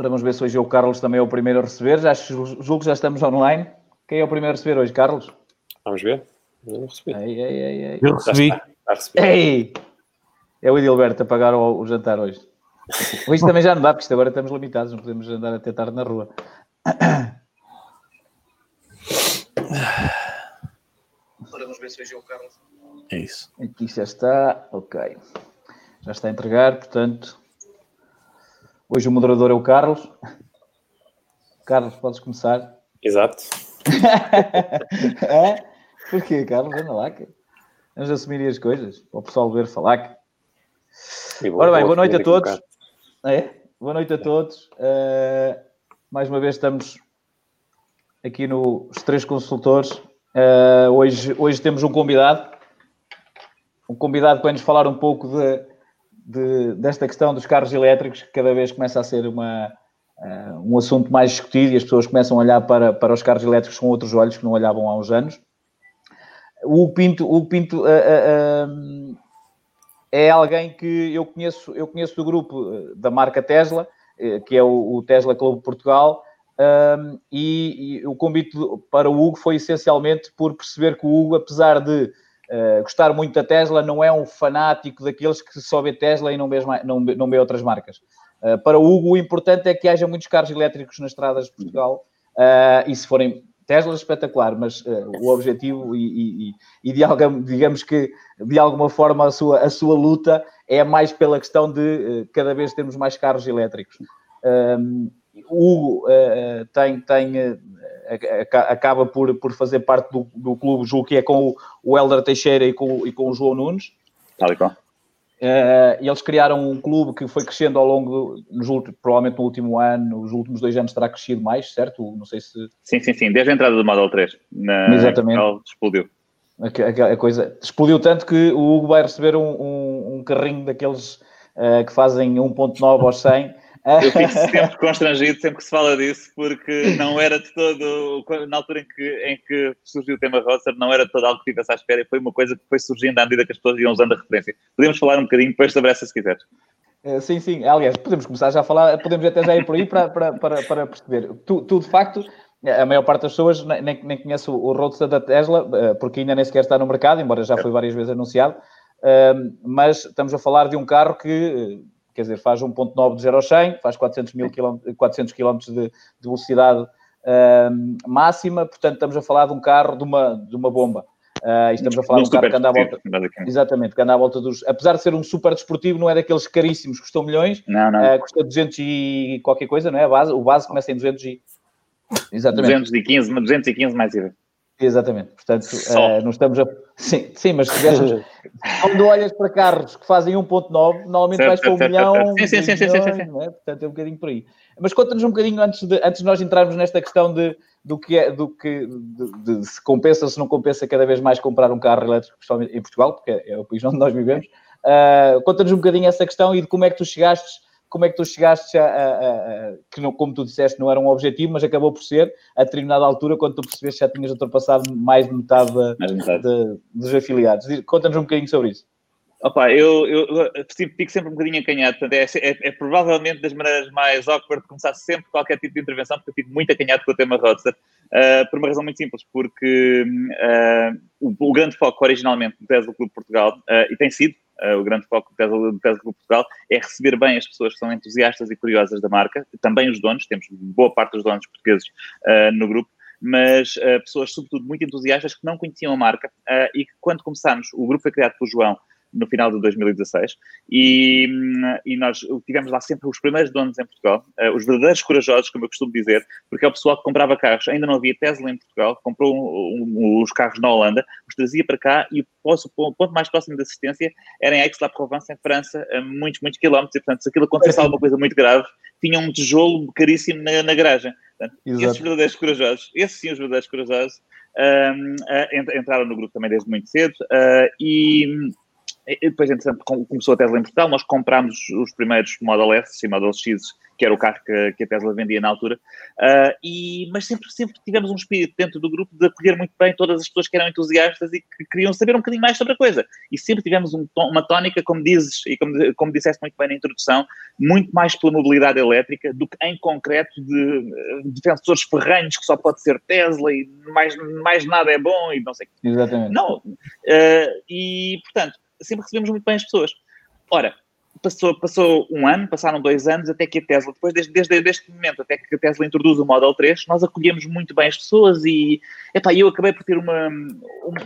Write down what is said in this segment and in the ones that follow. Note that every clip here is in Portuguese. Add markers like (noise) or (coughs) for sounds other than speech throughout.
Ora, vamos ver se hoje o Carlos também é o primeiro a receber. Já julgo que já estamos online. Quem é o primeiro a receber hoje, Carlos? Vamos ver. Eu recebi. Ei, ei, ei, ei. Eu recebi. Ei! É o Edilberto a pagar o, o jantar hoje. Hoje também já não dá, porque isto agora estamos limitados, não podemos andar até tarde na rua. Ora, vamos ver se hoje é o Carlos. É isso. Aqui já está, ok. Já está a entregar, portanto. Hoje o moderador é o Carlos. Carlos, podes começar. Exato. (laughs) é? Porquê, Carlos? Anda lá. Que... Vamos assumir as coisas, para o pessoal ver falar. Que... Ora bem, boa noite a todos. É? Boa noite a todos. Uh, mais uma vez estamos aqui nos Três Consultores. Uh, hoje, hoje temos um convidado. Um convidado para nos falar um pouco de, de, desta questão dos carros elétricos, que cada vez começa a ser uma, uh, um assunto mais discutido e as pessoas começam a olhar para, para os carros elétricos com outros olhos que não olhavam há uns anos. O Pinto, o Pinto uh, uh, é alguém que eu conheço, eu conheço do grupo da marca Tesla, que é o, o Tesla Clube Portugal, e, e, o convite para o Hugo foi essencialmente por perceber que o Hugo, apesar de uh, gostar muito da Tesla, não é um fanático daqueles que só vê Tesla e não vê, não, não vê outras marcas. Uh, para o Hugo, o importante é que haja muitos carros elétricos nas estradas de Portugal uh, e se forem Tesla, espetacular, mas o objetivo e, e, e de digamos que de alguma forma a sua, a sua luta é mais pela questão de cada vez termos mais carros elétricos. Um, o Hugo uh, tem, tem, uh, acaba por, por fazer parte do, do clube, julgo que é com o, o Helder Teixeira e com, e com o João Nunes. Tal e qual. Uh, eles criaram um clube que foi crescendo ao longo, nos últimos, provavelmente no último ano, nos últimos dois anos terá crescido mais, certo? Não sei se. Sim, sim, sim. Desde a entrada do Model 3. Na... Exatamente. Explodiu. A, a, a, coisa explodiu tanto que o Hugo vai receber um, um, um carrinho daqueles uh, que fazem 1.9 aos 100 eu fico sempre constrangido sempre que se fala disso, porque não era de todo, na altura em que, em que surgiu o tema Roster, não era de todo algo que tivesse à espera e foi uma coisa que foi surgindo à medida que as pessoas iam usando a referência. Podemos falar um bocadinho depois sobre essa se quiseres. Eh, sim, sim. Aliás, podemos começar já a falar, podemos até já ir por aí para, para, para, para perceber. Tu, tu, de facto, a maior parte das pessoas nem, nem conhece o Roadster da Tesla, eh, porque ainda nem sequer está no mercado, embora já foi várias vezes anunciado. Eh, mas estamos a falar de um carro que quer dizer, faz 1.9 de 0 a 100, faz 400, mil km, 400 km de, de velocidade uh, máxima, portanto estamos a falar de um carro, de uma, de uma bomba. Uh, estamos a falar de um carro que anda à volta. Exatamente, que anda à volta dos. Apesar de ser um super desportivo, não é daqueles caríssimos que custam milhões. Não, não. Uh, custa 200 e qualquer coisa, não é? A base, o base começa em 200 e. Exatamente. 215, 215 mais IVA. Exatamente, portanto, uh, não estamos a. Sim, sim mas se tiveres. (laughs) quando olhas para carros que fazem 1,9, normalmente certo, vais para um milhão. Sim, sim, sim, milhões, sim, sim, sim. É? Portanto, é um bocadinho por aí. Mas conta-nos um bocadinho antes de, antes de nós entrarmos nesta questão de, do que é, do que de, de, se compensa ou se não compensa cada vez mais comprar um carro elétrico, em Portugal, porque é o país onde nós vivemos. Uh, conta-nos um bocadinho essa questão e de como é que tu chegaste como é que tu chegaste a, a, a, que, não, como tu disseste, não era um objetivo, mas acabou por ser, a determinada altura, quando tu percebeste que já tinhas ultrapassado mais de metade, mais metade. De, dos afiliados. Conta-nos um bocadinho sobre isso. Opa, eu, eu, eu, fico sempre um bocadinho acanhado, portanto, é, é, é, provavelmente das maneiras mais awkward de começar sempre qualquer tipo de intervenção, porque eu fico muito acanhado com o tema Roadster, uh, por uma razão muito simples, porque uh, o, o, grande foco originalmente do Tesla Clube Portugal, uh, e tem sido, o grande foco do Tesla, do Clube Portugal, é receber bem as pessoas que são entusiastas e curiosas da marca, também os donos, temos boa parte dos donos portugueses uh, no grupo, mas uh, pessoas, sobretudo, muito entusiastas que não conheciam a marca e que, quando começámos, o grupo foi criado pelo João no final de 2016 e, e nós tivemos lá sempre os primeiros donos em Portugal, uh, os verdadeiros corajosos, como eu costumo dizer, porque é o pessoal que comprava carros, ainda não havia Tesla em Portugal, comprou um, um, os carros na Holanda, os trazia para cá e o, ponto mais próximo de assistência era em Aix-la-Provence, em França, a muitos, muitos quilómetros, e portanto, se aquilo acontecesse alguma coisa muito grave, tinham um tijolo caríssimo na, na garagem. Portanto, esses verdadeiros corajosos, esses sim os verdadeiros corajosos, um, uh, entraram no grupo também desde muito cedo uh, e depois, entretanto, começou a Tesla em Portugal, nós comprámos os primeiros Model S e Model X, que era o carro que, que a Tesla vendia na altura, uh, e, mas sempre, sempre tivemos um espírito dentro do grupo de acolher muito bem todas as pessoas que eram entusiastas e que queriam saber um bocadinho mais sobre a coisa. E sempre tivemos um, uma tónica, como dizes, e como, como disseste muito bem na introdução, muito mais pela mobilidade elétrica do que em concreto de, de defensores ferranhos que só pode ser Tesla e mais, mais nada é bom e não sei. Exatamente. Não. Uh, e, portanto, sempre recebemos muito bem as pessoas. Ora, passou, passou um ano, passaram dois anos, até que a Tesla, depois desde, desde este momento, até que a Tesla introduz o Model 3, nós acolhemos muito bem as pessoas e epá, eu acabei por ter uma, uma,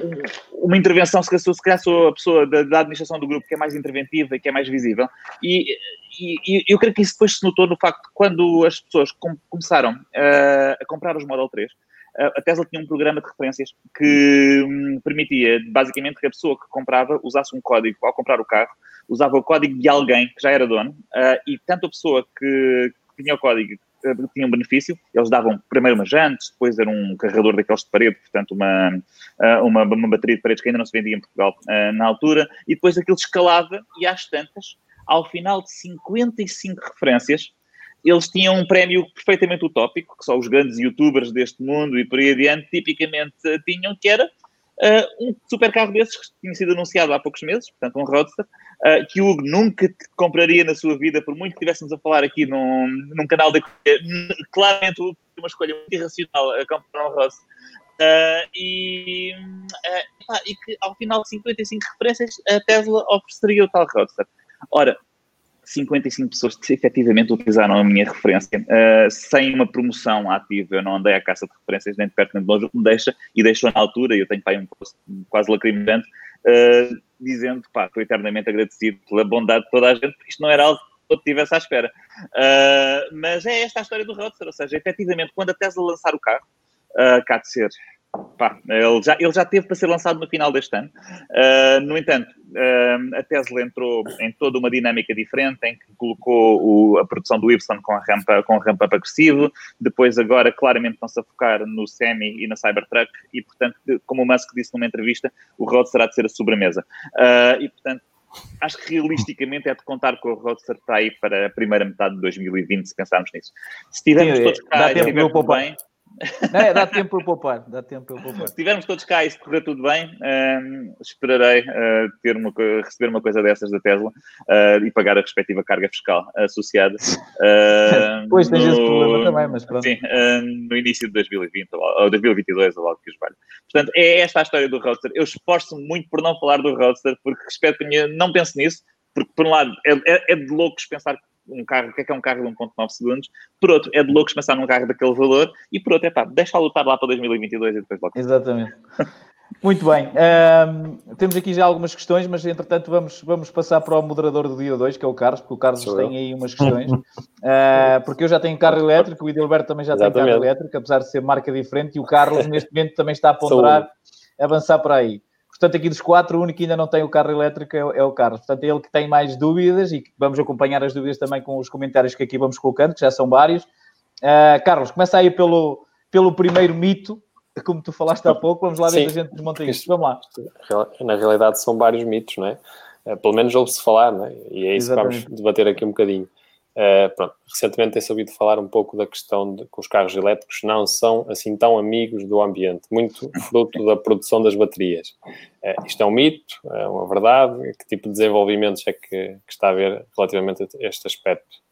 uma intervenção, se calhar sou a pessoa da, da, administração do grupo que é mais interventiva e que é mais visível, e, e, e, eu creio que isso depois se notou no facto que quando as pessoas com, começaram uh, a comprar os Model 3, a Tesla tinha um programa de referências que hum, permitia, basicamente, que a pessoa que comprava usasse um código. Ao comprar o carro, usava o código de alguém que já era dono, uh, e tanto a pessoa que, tinha o código uh, tinha um benefício, eles davam primeiro umas jantes, depois era um carregador daqueles de parede, portanto uma, uh, uma, uma bateria de paredes que ainda não se vendia em Portugal na altura, e depois aquilo escalava e às tantas, ao final de 55 referências, eles tinham um prémio perfeitamente utópico, que só os grandes youtubers deste mundo e por aí adiante tipicamente tinham, que era uh, um supercarro desses que tinha sido anunciado há poucos meses, portanto um Roadster, uh, que o Hugo nunca compraria na sua vida, por muito que estivéssemos a falar aqui num, num canal de... Claramente uma escolha muito irracional a comprar um Roadster. Uh, e, e que ao final de 55 referências a Tesla ofereceria o tal Roadster. Ora, 55 pessoas que efetivamente utilizaram a minha referência uh, sem uma promoção ativa. Eu não andei à caça de referências nem de perto nem de longe, o que me deixa, e deixou na altura, eu tenho pai um post quase lacrimejante, uh, dizendo, pá, estou eternamente agradecido pela bondade de toda a gente, porque isto não era algo que eu tivesse à espera. Uh, mas é esta a história do Roadster, ou seja, efetivamente, quando a Tesla lançar o carro, uh, cá de ser Pá, ele, já, ele já teve para ser lançado no final deste ano. Uh, no entanto, uh, a Tesla entrou em toda uma dinâmica diferente, em que colocou o, a produção do Y com a rampa, com a rampa agressivo. Depois, agora, claramente, estão-se a focar no Semi e na Cybertruck. E, portanto, como o Musk disse numa entrevista, o Road será de ser a sobremesa. Uh, e, portanto, acho que realisticamente é de contar com o Roadster para aí para a primeira metade de 2020, se pensarmos nisso. Se tivermos Sim, todos cá e estivermos bem... Não, é, dá tempo para poupar, dá tempo para poupar. Se estivermos todos cá e se correr tudo bem, um, esperarei uh, ter uma, receber uma coisa dessas da Tesla uh, e pagar a respectiva carga fiscal associada. Uh, (laughs) pois tens no, esse problema também, mas pronto. Sim, no início de 2020 ou 2022, ou algo que os valha. Portanto, é esta a história do Roadster. Eu esforço muito por não falar do Roadster, porque que não pense nisso, porque por um lado é, é, é de loucos pensar um carro, o que é que é um carro de 1.9 segundos, por outro, é de loucos pensar num carro daquele valor, e por outro, é pá, deixa lutar lá para 2022 e depois logo. Exatamente. (laughs) Muito bem. Um, temos aqui já algumas questões, mas entretanto vamos, vamos passar para o moderador do dia 2, que é o Carlos, porque o Carlos Sou tem eu. aí umas questões. uh, (laughs) porque eu já tenho carro elétrico, o Idilberto também já Exatamente. tem carro elétrico, apesar de ser marca diferente, e o Carlos (laughs) neste momento também está a ponderar avançar para aí. Portanto, aqui dos quatro, o único que ainda não tem o carro elétrico é, é, o Carlos. Portanto, é ele que tem mais dúvidas e vamos acompanhar as dúvidas também com os comentários que aqui vamos colocando, que já são vários. Uh, Carlos, começa aí pelo, pelo primeiro mito, como tu falaste há pouco. Vamos lá ver Sim. a gente desmonta isto. Vamos lá. Na realidade, são vários mitos, não é? Uh, pelo menos ouve-se falar, não é? E é isso Exatamente. que vamos debater aqui um bocadinho. Uh, pronto, recentemente tem sabido falar um pouco da questão de que os carros elétricos não são assim tão amigos do ambiente, muito fruto da produção das baterias. Uh, isto é um mito, é uma verdade? Que tipo de desenvolvimentos é que, que está a ver relativamente a este aspecto?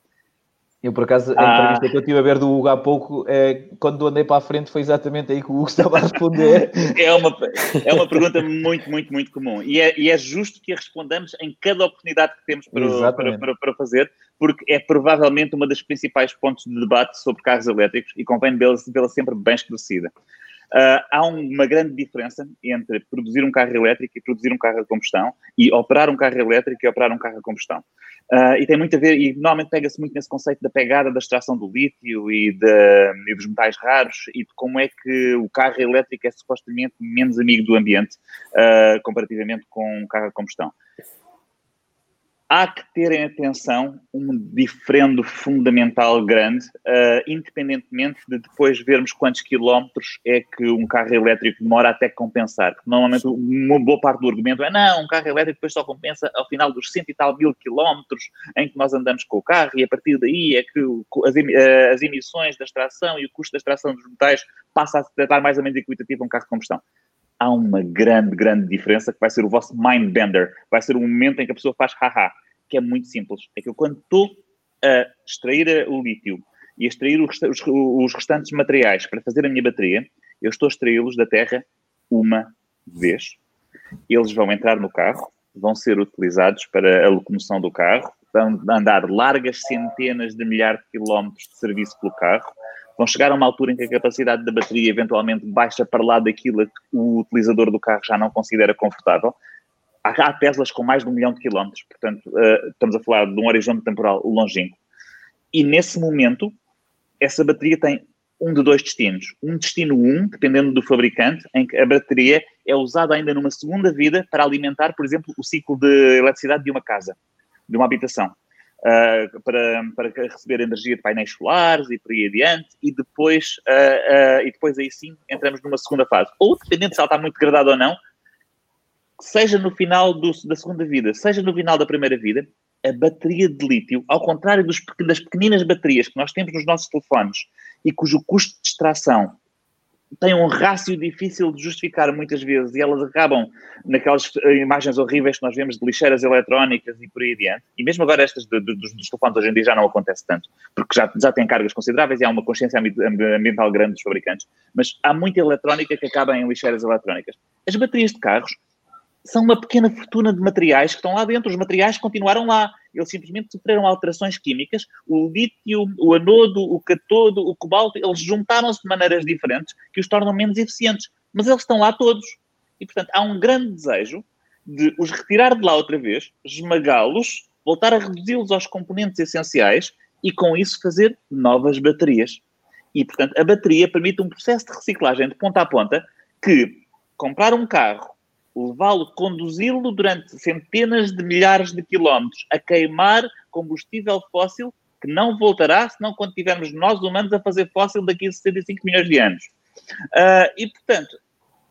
Eu, por acaso, a ah. entrevista que eu estive a ver do Hugo há pouco, é, quando andei para a frente, foi exatamente aí que o Hugo (laughs) estava a responder. é, uma, é uma pergunta muito, muito, muito comum. E é, e é justo que a respondamos em cada oportunidade que temos para, para, para, para, fazer, porque é provavelmente uma das principais pontos de debate sobre carros elétricos e convém vê-la sempre bem esclarecida. Uh, há uma grande diferença entre produzir um carro elétrico e produzir um carro a combustão e operar um carro elétrico e operar um carro a combustão. Uh, e tem muito a ver, e normalmente pega-se muito nesse conceito da pegada da extração do lítio e, de, e, dos metais raros e de como é que o carro elétrico é supostamente menos amigo do ambiente uh, comparativamente com um carro a combustão. Há que ter em atenção um diferendo fundamental grande, uh, independentemente de depois vermos quantos quilómetros é que um carro elétrico demora até compensar. Porque normalmente uma boa parte do argumento é não, um carro elétrico depois só compensa ao final dos cento e tal mil quilómetros em que nós andamos com o carro e a partir daí é que as, uh, as emissões da extração e o custo da extração dos metais passa a estar mais ou menos equitativo a um carro de combustão há uma grande, grande diferença que vai ser o vosso mind bender. Vai ser o momento em que a pessoa faz haha, que é muito simples. É que eu, quando estou a extrair o lítio e a extrair os, os restantes materiais para fazer a minha bateria, eu estou a extraí-los da terra uma vez. Eles vão entrar no carro, vão ser utilizados para a locomoção do carro, vão andar largas centenas de milhares de quilómetros de serviço pelo carro, vão chegar a uma altura em que a capacidade da bateria eventualmente baixa para lá daquilo que o utilizador do carro já não considera confortável. Há, Teslas com mais de um milhão de quilómetros, portanto, uh, estamos a falar de um horizonte temporal longínquo. E nesse momento, essa bateria tem um de dois destinos. Um destino 1, um, dependendo do fabricante, em que a bateria é usada ainda numa segunda vida para alimentar, por exemplo, o ciclo de eletricidade de uma casa, de uma habitação uh, para, para receber energia de painéis solares e por aí adiante, e depois, uh, uh, e depois aí sim entramos numa segunda fase. Ou, dependendo se ela está muito degradada ou não, seja no final do, da segunda vida, seja no final da primeira vida, a bateria de lítio, ao contrário dos, das pequeninas baterias que nós temos nos nossos telefones e cujo custo de extração têm um rácio difícil de justificar muitas vezes e elas acabam naquelas eh, imagens horríveis que nós vemos de lixeiras eletrónicas e por aí adiante. E mesmo agora estas de, de, dos, dos, telefones hoje em dia já não acontece tanto, porque já, já têm cargas consideráveis e há uma consciência ambiental grande dos fabricantes. Mas há muita eletrónica que acaba em lixeiras eletrónicas. As baterias de carros são uma pequena fortuna de materiais que estão lá dentro. Os materiais continuaram lá. Eles simplesmente sofreram alterações químicas. O lítio, o anodo, o catodo, o cobalto, eles juntaram-se de maneiras diferentes que os tornam menos eficientes. Mas eles estão lá todos. E, portanto, há um grande desejo de os retirar de lá outra vez, esmagá-los, voltar a reduzi-los aos componentes essenciais e, com isso, fazer novas baterias. E, portanto, a bateria permite um processo de reciclagem de ponta a ponta que comprar um carro levá-lo, conduzi-lo durante centenas de milhares de quilómetros a queimar combustível fóssil que não voltará senão quando tivermos nós humanos a fazer fóssil daqui a 65 milhões de anos. Uh, e, portanto,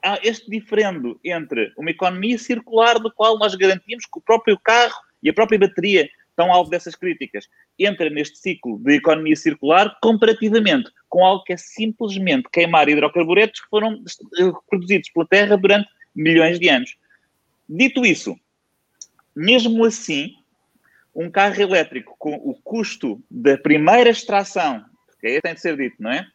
há este diferendo entre uma economia circular do qual nós garantimos que o próprio carro e a própria bateria estão alvo dessas críticas, entra neste ciclo de economia circular comparativamente com algo que é simplesmente queimar hidrocarburetos que foram produzidos pela Terra durante milhões de anos. Dito isso, mesmo assim, um carro elétrico com o custo da primeira extração, que aí tem de ser dito, não é?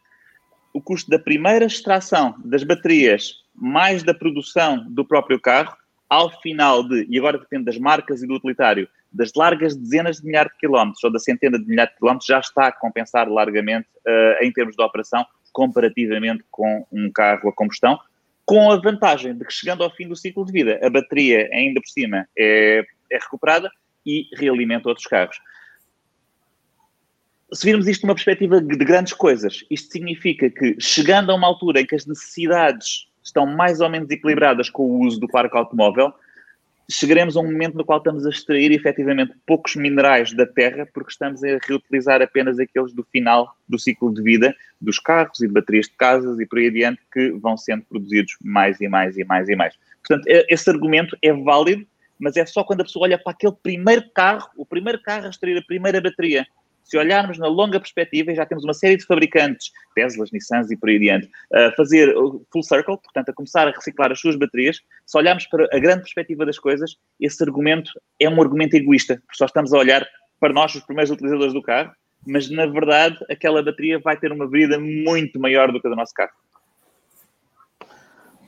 O custo da primeira extração das baterias mais da produção do próprio carro, ao final de, e agora depende das marcas e do utilitário, das largas dezenas de milhares de quilómetros ou da centena de milhares de quilómetros, já está a compensar largamente uh, em termos de operação comparativamente com um carro a combustão, com a vantagem de que chegando ao fim do ciclo de vida, a bateria ainda por cima é, é recuperada e realimenta outros carros. Se virmos isto numa perspectiva de grandes coisas, isto significa que chegando a uma altura em que as necessidades estão mais ou menos equilibradas com o uso do parque automóvel, chegaremos a um momento no qual estamos a extrair efetivamente poucos minerais da terra porque estamos a reutilizar apenas aqueles do final do ciclo de vida dos carros e de baterias de casas e por aí adiante que vão sendo produzidos mais e mais e mais e mais. Portanto, esse argumento é válido, mas é só quando a pessoa olha para aquele primeiro carro, o primeiro carro a extrair a primeira bateria se olharmos na longa perspectiva, já temos uma série de fabricantes, Teslas, Nissans e por aí adiante, a fazer full circle, portanto, a começar a reciclar as suas baterias. Se olharmos para a grande perspectiva das coisas, esse argumento é um argumento egoísta, porque só estamos a olhar para nós, os primeiros utilizadores do carro, mas na verdade aquela bateria vai ter uma vida muito maior do que a do nosso carro.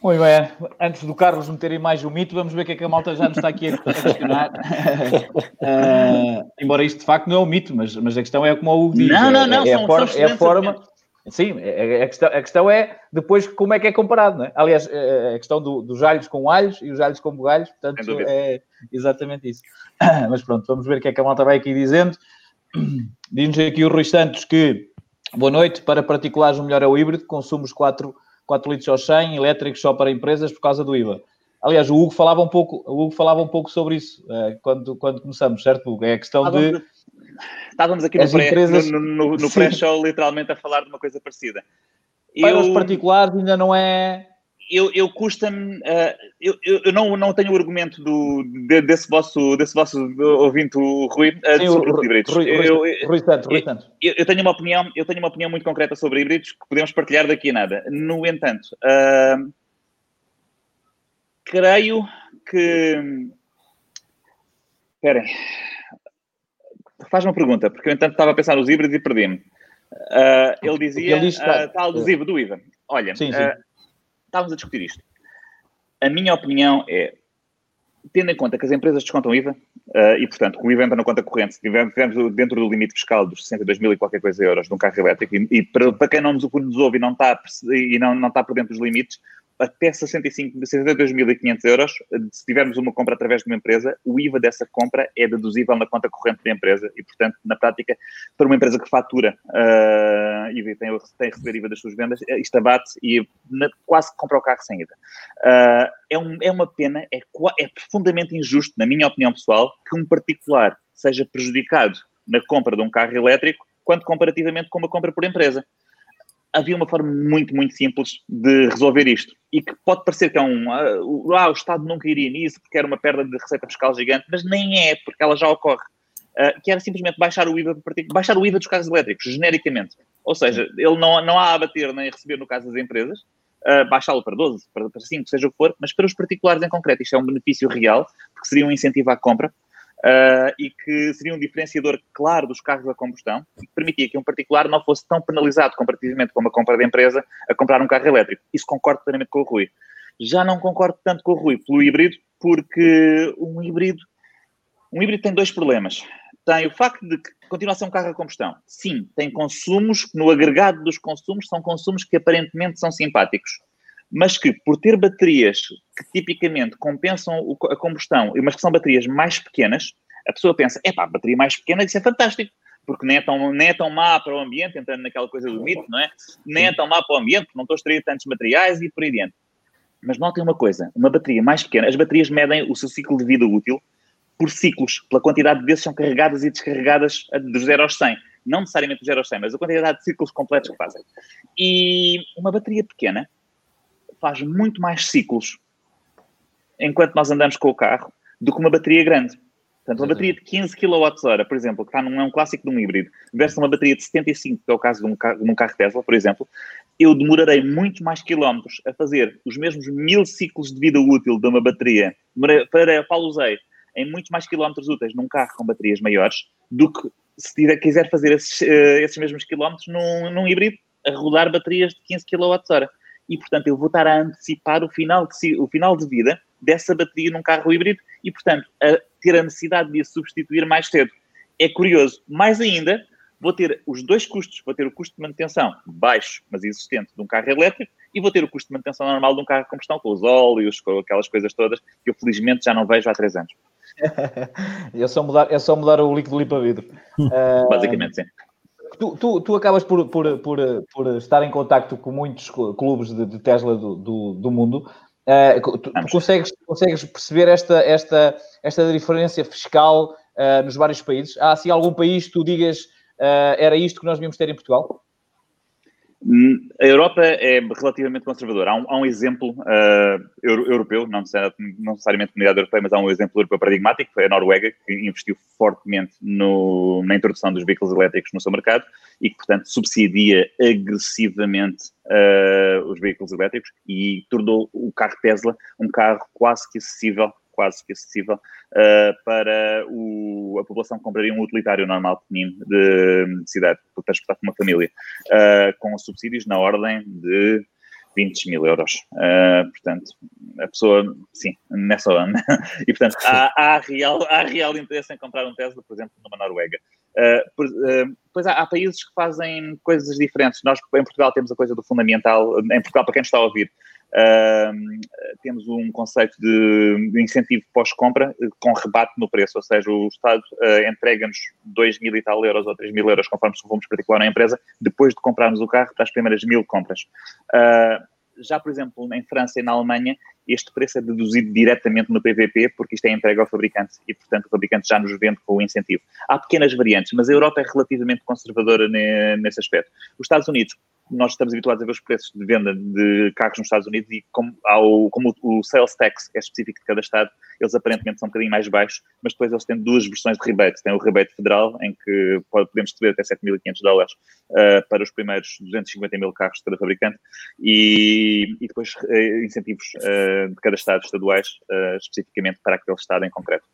Muito bem, antes do Carlos meter em mais um mito, vamos ver o que é que a malta já nos está aqui a questionar. uh, (laughs) embora isto de facto não é um mito, mas, mas a questão é como o Hugo diz. Não, não, não, é, é, a, for, é a forma. Sim, é, é, a questão, a questão é depois como é que é comparado, não é? Aliás, é, a questão do, dos alhos com alhos e os alhos com bugalhos, portanto, é exatamente isso. (coughs) Mas pronto, vamos ver o que é que a malta vai aqui dizendo. (coughs) Diz-nos aqui o Rui Santos que, boa noite, para particulares o melhor é o híbrido, consumos 4 4 litros ao 100, elétricos só para empresas por causa do IVA. Aliás, o Hugo falava um pouco, o Hugo falava um pouco sobre isso uh, quando, quando começamos, certo, Hugo? É a questão de. Estávamos aqui no, pré, empresas... no, no, no pré-show, literalmente, a falar de uma coisa parecida. Para eu... os particulares ainda não é eu, eu custa-me. Uh, eu, eu não, não tenho o argumento do, de, desse, vosso, desse vosso ouvinte, o Rui, uh, Sim, sobre os híbridos. Rui, Rui, eu, Rui Santos, Rui Santos. Eu, eu, tenho uma opinião, eu tenho uma opinião muito concreta sobre híbridos que podemos partilhar daqui a nada. No entanto, uh, creio que. Esperem. Faz uma pergunta, porque eu entanto estava a pensar nos híbridos e perdi-me. Uh, ele dizia, ele diz, uh, tal do do IVA. Olha, sim, sim. Estávamos a discutir isto. A minha opinião é, tendo em conta que as empresas descontam IVA, uh, e portanto, que o IVA entra na conta corrente, se tivermos dentro do limite fiscal dos 62 mil e qualquer coisa euros de um carro elétrico, e, e para, para, quem não nos ouve e não está, e não, não está por dentro dos limites, até 65, 62.500 euros, se tivermos uma compra através de uma empresa, o IVA dessa compra é deduzível na conta corrente da empresa e, portanto, na prática, para uma empresa que fatura uh, e tem, tem receber IVA das suas vendas, isto abate e na, quase compra o carro sem IVA. Uh, é, um, é uma pena, é, é profundamente injusto, na minha opinião pessoal, que um particular seja prejudicado na compra de um carro elétrico quando comparativamente com uma compra por empresa havia uma forma muito, muito simples de resolver isto. E que pode parecer que é um. Ah, ah, o Estado nunca iria nisso porque era uma perda de receita fiscal gigante, mas nem é, porque ela já ocorre. Uh, que era simplesmente baixar o IVA baixar o IVA dos carros elétricos, genericamente. Ou seja, ele não, não há a abater nem a receber no caso das empresas, uh, baixá-lo para 12, para, para 5, seja o que for, mas para os particulares em concreto isto é um benefício real, porque seria um incentivo à compra, uh, e que seria um diferenciador claro dos carros a combustão e que permitia que um particular não fosse tão penalizado comparativamente com uma compra de empresa a comprar um carro elétrico. Isso concordo plenamente com o Rui. Já não concordo tanto com o Rui pelo híbrido, porque um híbrido, um híbrido tem dois problemas. Tem o facto de que continua a ser um carro a combustão. Sim, tem consumos que no agregado dos consumos são consumos que aparentemente são simpáticos mas que por ter baterias que tipicamente compensam a combustão, mas que são baterias mais pequenas, a pessoa pensa, é pá, bateria mais pequena, isso é fantástico, porque nem é, tão, nem é tão má para o ambiente, entrando naquela coisa do mito, não é? Nem é tão má para o ambiente, não estou a extrair tantos materiais e por aí adiante. Mas notem uma coisa, uma bateria mais pequena, as baterias medem o seu ciclo de vida útil por ciclos, pela quantidade de vezes são carregadas e descarregadas dos 0 aos 100. Não necessariamente dos 0 aos 100, mas a quantidade de ciclos completos que fazem. E uma bateria pequena, faz muito mais ciclos enquanto nós andamos com o carro do que uma bateria grande. Portanto, uma bateria de 15 kWh, por exemplo, que está num, é um clássico de um híbrido, versus uma bateria de 75, que é o caso de um, carro, de um carro Tesla, por exemplo, eu demorarei muito mais quilómetros a fazer os mesmos mil ciclos de vida útil de uma bateria, para, para usei em muitos mais quilómetros úteis num carro com baterias maiores, do que se tiver, quiser fazer esses, uh, esses mesmos quilómetros num, num híbrido a rodar baterias de 15 kWh e, portanto, eu vou estar a antecipar o final de, o final de vida dessa bateria num carro híbrido e, portanto, a ter a necessidade de a substituir mais cedo. É curioso. Mais ainda, vou ter os dois custos. Vou ter o custo de manutenção baixo, mas existente, de um carro elétrico e vou ter o custo de manutenção normal de um carro a combustão, com os óleos, com aquelas coisas todas que eu, felizmente, já não vejo há três anos. (laughs) é, só mudar, é só mudar o líquido limpa vidro. (laughs) Basicamente, sim tu, tu, tu acabas por, por, por, por estar em contacto com muitos clubes de, de Tesla do, do, do mundo. Uh, tu, tu, consegues, consegues perceber esta, esta, esta diferença fiscal uh, nos vários países? Há assim algum país que tu digas uh, era isto que nós devíamos ter em Portugal? A Europa é relativamente conservadora. Há um, há um exemplo uh, europeu, não necessariamente comunidade europeia, mas há um exemplo europeu paradigmático, foi a Noruega, que investiu fortemente no, na introdução dos veículos elétricos no seu mercado e que, portanto, subsidia agressivamente uh, os veículos elétricos e tornou o carro Tesla um carro quase que acessível quase que acessível uh, para o, a população que compraria um utilitário normal pequenino de, de cidade, para transportar com uma família, uh, com subsídios na ordem de 20 mil euros. Uh, portanto, a pessoa, sim, nessa onda. (laughs) e, portanto, há, há, real, há real interesse em comprar um Tesla, por exemplo, numa Noruega. Uh, por, uh, depois há, há, países que fazem coisas diferentes. Nós, em Portugal, temos a coisa do fundamental. Em Portugal, para quem está a ouvir, Uh, temos um conceito de, de incentivo pós-compra com rebate no preço, ou seja, o Estado uh, entrega-nos 2 mil e tal euros ou 3 mil euros, conforme se formos particular na empresa, depois de comprarmos o carro para as primeiras mil compras. Uh, Já, por exemplo, em França e na Alemanha, este preço é deduzido diretamente no PVP, porque isto é entregue ao fabricante e, portanto, o fabricante já nos vende com o incentivo. Há pequenas variantes, mas a Europa é relativamente conservadora nesse aspecto. Os Estados Unidos nós estamos habituados a ver os preços de venda de carros nos Estados Unidos e como, ao, como o, sales tax é específico de cada estado, eles aparentemente são um bocadinho mais baixos, mas depois eles têm duas versões de rebate. Tem o rebate federal, em que podemos receber até 7.500 dólares uh, para os primeiros 250 mil carros de cada fabricante e, e depois uh, incentivos uh, de cada estado estaduais, especificamente para aquele estado em concreto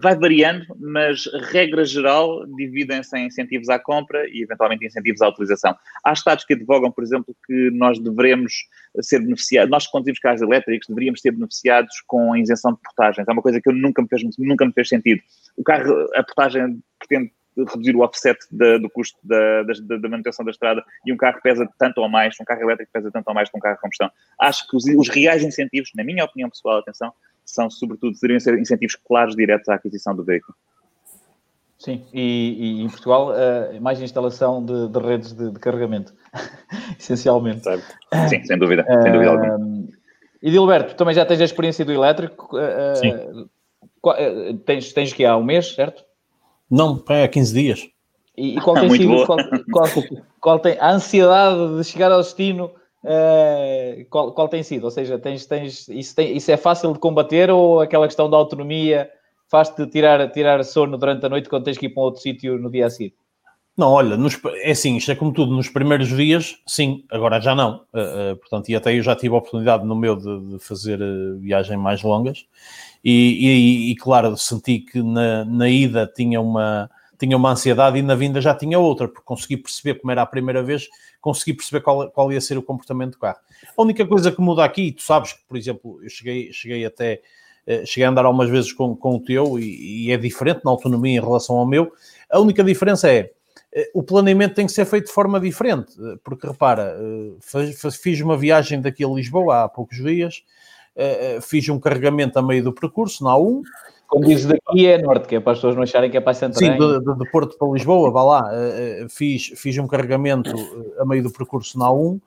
vai variando, mas regra geral dividem-se em incentivos à compra e eventualmente incentivos à utilização. Há estados que advogam, por exemplo, que nós devemos ser beneficiados, nós que conduzimos carros elétricos deveríamos ser beneficiados com a isenção de portagens. É uma coisa que nunca me fez, nunca me fez sentido. O carro, a portagem pretende reduzir o offset da, do custo da, da, da, manutenção da estrada e um carro pesa tanto ou mais, um carro elétrico pesa tanto ou mais que um carro de combustão. Acho que os, os reais incentivos, na minha opinião pessoal, atenção, são, sobretudo, deveriam ser incentivos claros diretos à aquisição do veículo. Sim, e, e em Portugal, uh, mais instalação de, de redes de, de, carregamento, (laughs) essencialmente. Sim, sem dúvida, uh, sem dúvida alguma. E Dilberto, também já tens a experiência do elétrico. Uh, Sim. Qual, tens, tens que há um mês, certo? Não, há 15 dias. E, e qual tem (laughs) sido qual, qual, qual, tem a ansiedade de chegar ao destino Uh, qual, qual, tem sido? Ou seja, tens, tens, isso, tem, isso é fácil de combater ou aquela questão da autonomia faz-te tirar, tirar sono durante a noite quando tens que ir para um outro sítio no dia a seguir? Não, olha, nos, é assim, isto é como tudo, nos primeiros dias, sim, agora já não. Uh, uh, portanto, e até eu já tive a oportunidade no meu de, de fazer uh, viagens mais longas e, e, e, claro, senti que na, na ida tinha uma, tinha uma ansiedade e na vinda já tinha outra, porque consegui perceber como era a primeira vez, consegui perceber qual, qual ia ser o comportamento do carro. A única coisa que muda aqui, tu sabes que, por exemplo, eu cheguei, cheguei até eh, cheguei a andar algumas vezes com, com o teu e, e, é diferente na autonomia em relação ao meu. A única diferença é eh, o planeamento tem que ser feito de forma diferente, eh, porque repara, fiz uma viagem daqui a Lisboa há poucos dias, fiz um carregamento a meio do percurso, na A1, como dizes daqui é norte, que é para as pessoas não acharem que é para Santarém. Sim, de, de, de Porto para Lisboa, vá lá, uh, fiz, fiz um carregamento uh, a meio do percurso na A1, uh,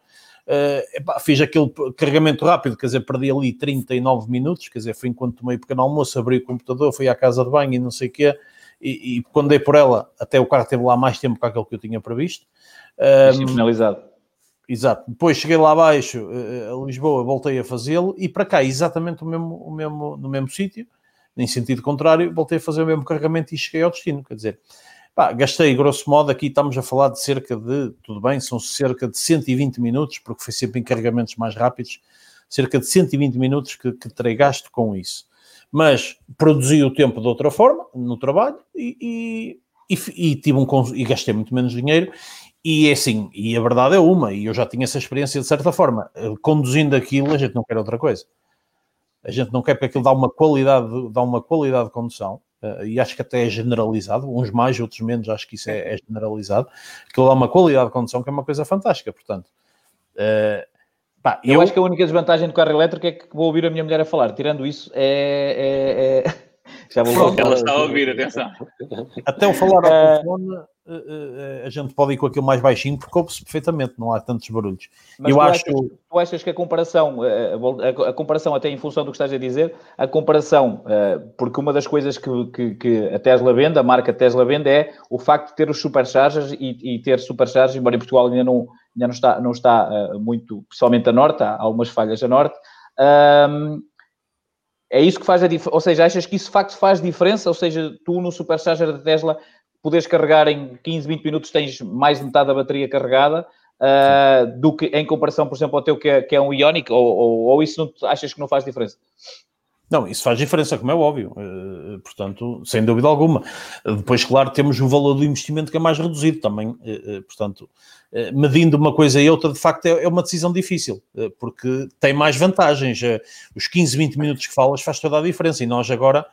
epá, fiz aquele carregamento rápido, quer dizer, perdi ali 39 minutos, quer dizer, foi enquanto tomei pequeno almoço, abri o computador, fui à casa de banho e não sei o quê, e, e, quando dei por ela, até o carro teve lá mais tempo que aquele que eu tinha previsto. Um, finalizado. Exato. Depois cheguei lá abaixo, a Lisboa, voltei a fazê-lo, e para cá, exatamente o mesmo, o mesmo, no mesmo sítio, em sentido contrário, voltei a fazer o mesmo carregamento e cheguei ao destino. Quer dizer, pá, gastei, grosso modo, aqui estamos a falar de cerca de, tudo bem, são cerca de 120 minutos, porque foi sempre em carregamentos mais rápidos, cerca de 120 minutos que, que terei gasto com isso. Mas produzi o tempo de outra forma, no trabalho, e, e, e, e tive um, e gastei muito menos dinheiro e é assim, e a verdade é uma, e eu já tinha essa experiência de certa forma, eh, conduzindo aquilo, a gente não quer outra coisa. A gente não quer porque aquilo dá uma qualidade, dá uma qualidade de condução. Uh, e acho que até é generalizado, uns mais, outros menos, acho que isso é, é generalizado. Aquilo dá uma qualidade de condução que é uma coisa fantástica, portanto. Uh, pá, eu, eu, acho que a única desvantagem do carro elétrico é que vou ouvir a minha mulher a falar. Tirando isso, é. é, é... Já vou Pronto, ela está a ouvir, atenção. Até o falar ao telefone, eh, eh, a gente pode ir com aquilo mais baixinho porque ouve-se perfeitamente, não há tantos barulhos. Mas eu tu, acho... achas, tu achas que a comparação, eh, a, a, comparação até em função do que estás a dizer, a comparação, porque uma das coisas que, que, que, a Tesla vende, a marca Tesla vende, é o facto de ter os superchargers e, e ter superchargers, embora em Portugal ainda não, ainda não está, não está muito, principalmente a norte, há algumas falhas a norte, um, é isso que faz a diferença, ou seja, achas que isso de facto faz diferença, ou seja, tu no supercharger da Tesla poderes carregar em 15, 20 minutos, tens mais de metade da bateria carregada, uh, do que em comparação, por exemplo, ao teu que é, que é um Ionic, ou, ou, ou isso não, achas que não faz diferença? Não, isso faz diferença, como é óbvio, uh, portanto, sem dúvida alguma. Depois, claro, temos o valor do investimento que é mais reduzido também, uh, portanto, medindo uma coisa e outra, de facto, é, é uma decisão difícil, porque tem mais vantagens. os 15, 20 minutos que falas faz toda a diferença e nós agora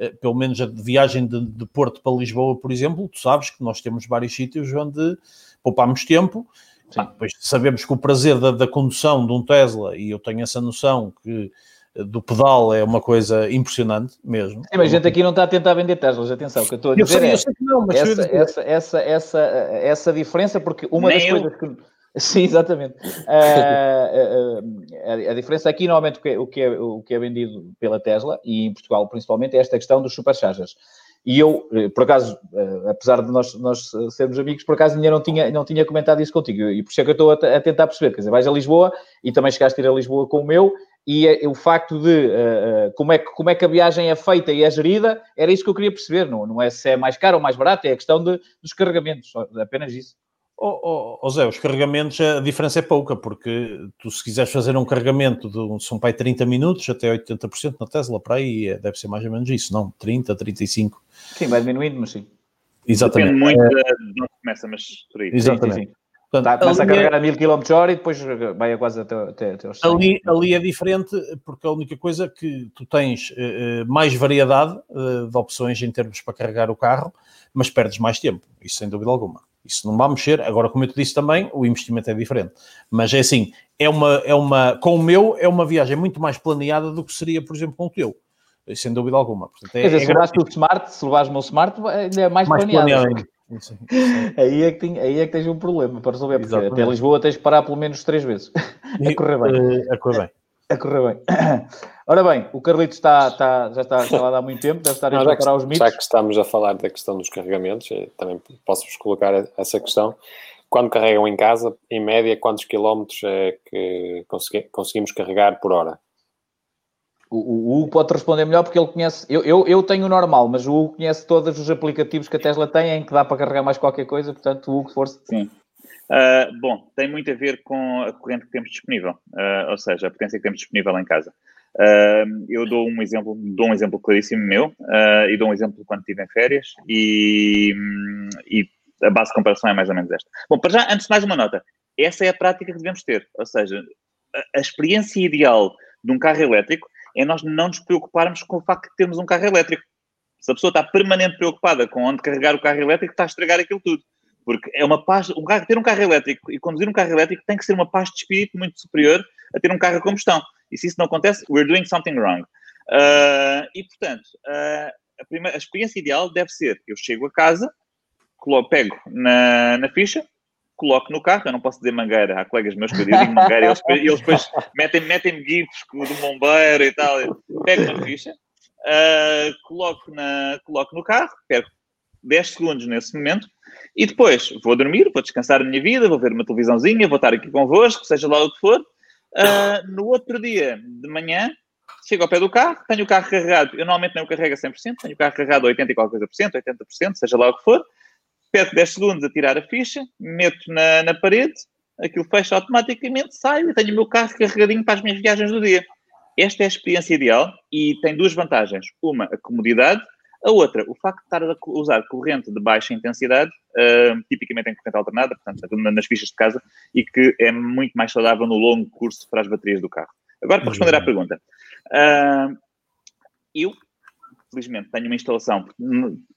eh, pelo menos a viagem de, de, Porto para Lisboa, por exemplo, tu sabes que nós temos vários sítios onde poupamos tempo. Ah, sabemos que o prazer da, da, condução de um Tesla, e eu tenho essa noção que eh, do pedal é uma coisa impressionante mesmo. Sim, mas a gente aqui não está a tentar vender Teslas, atenção, que eu estou a dizer eu sei, é eu sei que não, mas essa, essa, essa, essa, essa diferença, porque uma Nem das eu. coisas que (laughs) Sim, exatamente. Uh, uh, uh, a, diferença aqui, normalmente, o que, é, o, que é, o que é vendido pela Tesla, e em Portugal principalmente, é esta questão dos superchargers. E eu, eh, por acaso, eh, apesar de nós, nós sermos amigos, por acaso ainda não tinha, não tinha comentado isso contigo. E por isso é que eu estou a, a tentar perceber. Quer dizer, vais a Lisboa e também chegaste a ir a Lisboa com o meu, e é, o facto de uh, como, é que, como é que a viagem é feita e é gerida, era isso que eu queria perceber. Não, não é se é mais caro ou mais barato, é a questão de, dos carregamentos, apenas isso. Oh, oh, oh, Zé, os carregamentos, a diferença é pouca, porque tu, se quiseres fazer um carregamento de são para aí 30 minutos, até 80% na Tesla, para aí deve ser mais ou menos isso, não? 30, 35. Sim, vai diminuindo, mas sim. Exatamente. Depende muito é... de onde começa, mas por aí. Exatamente. Sim, sim, sim. Portanto, tá, começa a carregar é... a 1000 km hora e depois vai a quase até, até, até 100. Ali, ali é diferente, porque a única coisa que tu tens uh, mais variedade uh, de opções em termos para carregar o carro, mas perdes mais tempo, isso sem dúvida alguma. Isso não vai mexer. Agora, como eu te disse também, o investimento é diferente. Mas é assim, é uma, é uma, com o meu, é uma viagem muito mais planeada do que seria, por exemplo, com o teu. Sem dúvida alguma. Portanto, é, Quer dizer, é se levares o Smart, se levares o meu Smart, ainda é mais, mais planeado. planeado. Aí, é que tem, aí é que tens um problema para resolver, porque Exatamente. até Lisboa tens de parar pelo menos três vezes. (laughs) a correr bem. A correr bem. A correr bem. Ora bem, o Carlito está, está, já está instalado há muito tempo, deve estar a preparar os mitos. Já que estamos a falar da questão dos carregamentos, também posso-vos colocar essa questão. Quando carregam em casa, em média, quantos quilómetros é que conseguimos carregar por hora? O, Hugo pode responder melhor porque ele conhece. Eu, eu, eu tenho o normal, mas o Hugo conhece todos os aplicativos que a Tesla tem em que dá para carregar mais qualquer coisa, portanto, o Hugo, força. Sim. Uh, bom, tem muito a ver com a corrente que temos disponível, uh, ou seja, a potência que temos disponível em casa. Uh, eu dou um exemplo, dou um exemplo claríssimo meu e dou um exemplo quando estive em férias e, e, a base de comparação é mais ou menos esta. Bom, para já, antes de mais uma nota, essa é a prática que devemos ter, ou seja, a, a experiência ideal de um carro elétrico é nós não nos preocuparmos com o facto de termos um carro elétrico. Se a pessoa está permanentemente preocupada com onde carregar o carro elétrico, está a estragar aquilo tudo. Porque é uma paz, um carro, ter um carro elétrico e conduzir um carro elétrico tem que ser uma paz de espírito muito superior a ter um carro a combustão. E se isso não acontece, we're doing something wrong. Uh, e, portanto, uh, a, primeira, a experiência ideal deve ser, eu chego a casa, coloco, pego na, na ficha, coloco no carro, eu não posso dizer mangueira, há colegas meus que eu digo mangueira, eles, eles depois (laughs) metem-me metem gifs do bombeiro e tal, pego na ficha, uh, coloco, na, coloco no carro, perco 10 segundos nesse momento, e depois vou dormir, vou descansar a minha vida, vou ver uma televisãozinha, vou estar aqui convosco, seja lá o que for. Uh, no outro dia de manhã, chego ao pé do carro, tenho o carro carregado. Eu normalmente não o carrego a 100%, tenho o carro carregado a 80 e qualquer coisa por cento, 80%, seja lá o que for. Perco 10 segundos a tirar a ficha, meto na, na parede, aquilo fecha automaticamente, saio e tenho o meu carro carregadinho para as minhas viagens do dia. Esta é a experiência ideal e tem duas vantagens. Uma, a comodidade a outra, o facto de estar a usar corrente de baixa intensidade, uh, tipicamente em corrente alternada, portanto, nas fichas de casa, e que é muito mais saudável no longo curso para as baterias do carro. Agora, para responder à pergunta, uh, eu felizmente tenho uma instalação.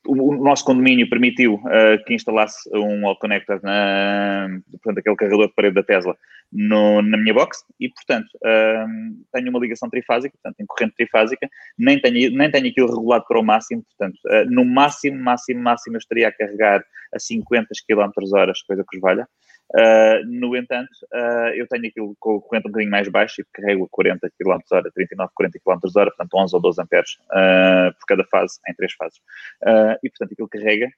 O nosso condomínio permitiu uh, que instalasse um wall connector, na, portanto, aquele carregador de parede da Tesla, no, na minha box e, portanto, uh, tenho uma ligação trifásica, portanto, em corrente trifásica, nem tenho, nem tenho aquilo regulado para o máximo, portanto, uh, no máximo, máximo, máximo eu estaria a carregar a 50 km hora, coisa que os valha. Uh, no entanto, uh, eu tenho aquilo com a corrente um bocadinho mais baixo e carrego a 40 km hora, 39, 40 km hora, portanto 11 ou 12 amperes uh, por cada fase, em três fases. e, portanto, aquilo carrega.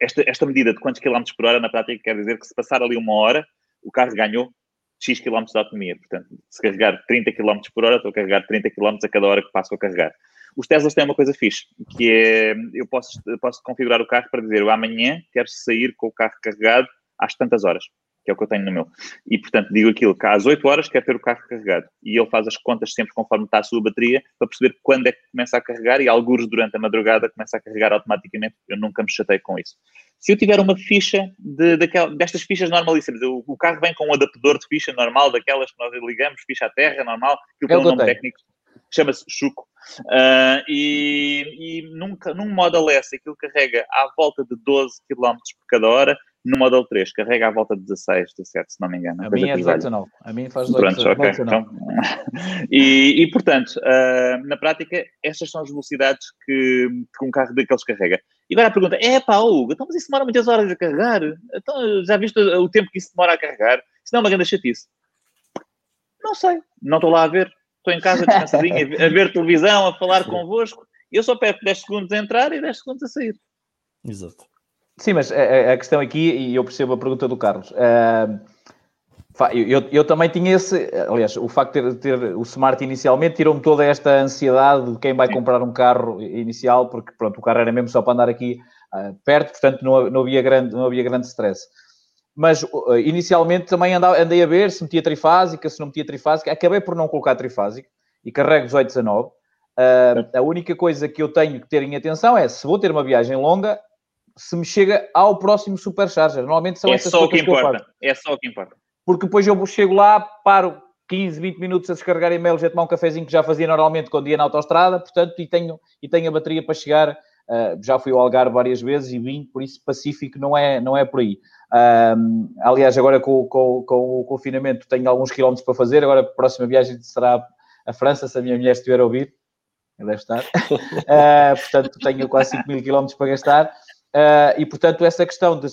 Esta, esta medida de quantos quilómetros por hora, na prática, quer dizer que se passar ali uma hora, o carro ganhou X km de autonomia. Portanto, se carregar 30 km por hora, estou a carregar 30 km a cada hora que passo a carregar. Os Teslas têm uma coisa fixe, que é, eu posso, posso configurar o carro para dizer, amanhã quero sair com o carro carregado às tantas horas, que é o que eu tenho no meu. E, portanto, digo aquilo que às 8 horas quer ter o carro carregado. E ele faz as contas sempre conforme está a sua bateria, para perceber quando é que começa a carregar, e alguns durante a madrugada começa a carregar automaticamente. Eu nunca me chatei com isso. Se eu tiver uma ficha de, daquela, destas fichas normalíssimas, o, o, carro vem com um adaptador de ficha normal, daquelas que nós ligamos, ficha à terra, normal, que tem um nome técnico, chama-se Chuco. Uh, e, e num, num Model S aquilo carrega à volta de 12 km por cada hora, no Model 3 carrega à volta de 16, 17, se não me engano. A minha é 18, 19. A minha faz 18, Pronto, okay. 19. Então, (laughs) e, e, portanto, uh, na prática, estas são as velocidades que, que um carro daqueles carrega. E agora a pergunta é, pá, Hugo, então mas isso demora muitas horas a carregar? Então, já viste o tempo que isso demora a carregar? Isso não é uma grande chatice. Não sei, não estou lá a ver. Estou em casa descansadinho, a ver televisão, a falar convosco. Eu só perco 10 segundos a entrar e 10 segundos a sair. Exato. Sim, mas a, a, questão aqui, e eu percebo a pergunta do Carlos, uh, eu, eu, também tinha esse, aliás, o facto de ter, ter o Smart inicialmente tirou-me toda esta ansiedade de quem vai comprar um carro inicial, porque pronto, o carro era mesmo só para andar aqui uh, perto, portanto não, não, havia grande, não havia grande stress. Mas uh, inicialmente também andava, andei a ver se metia trifásica, se não metia trifásica, acabei por não colocar trifásica e carrego 18, 19. Uh, a única coisa que eu tenho que ter em atenção é se vou ter uma viagem longa, se me chega ao próximo supercharger. Normalmente são é essas só o que importa. É só o que importa. Porque depois eu chego lá, paro 15, 20 minutos a descarregar e-mails a tomar um cafezinho que já fazia normalmente quando ia na autostrada, portanto, e tenho, e tenho a bateria para chegar. Uh, já fui ao Algarve várias vezes e vim, por isso Pacífico não é, não é por aí. Aliás, agora com, com, com, o confinamento tenho alguns quilómetros para fazer, agora a próxima viagem será a França, se a minha mulher estiver a ouvir, deve estar. Uh, (laughs) portanto, tenho quase 5 mil quilómetros para gastar. Uh, e, portanto, essa questão de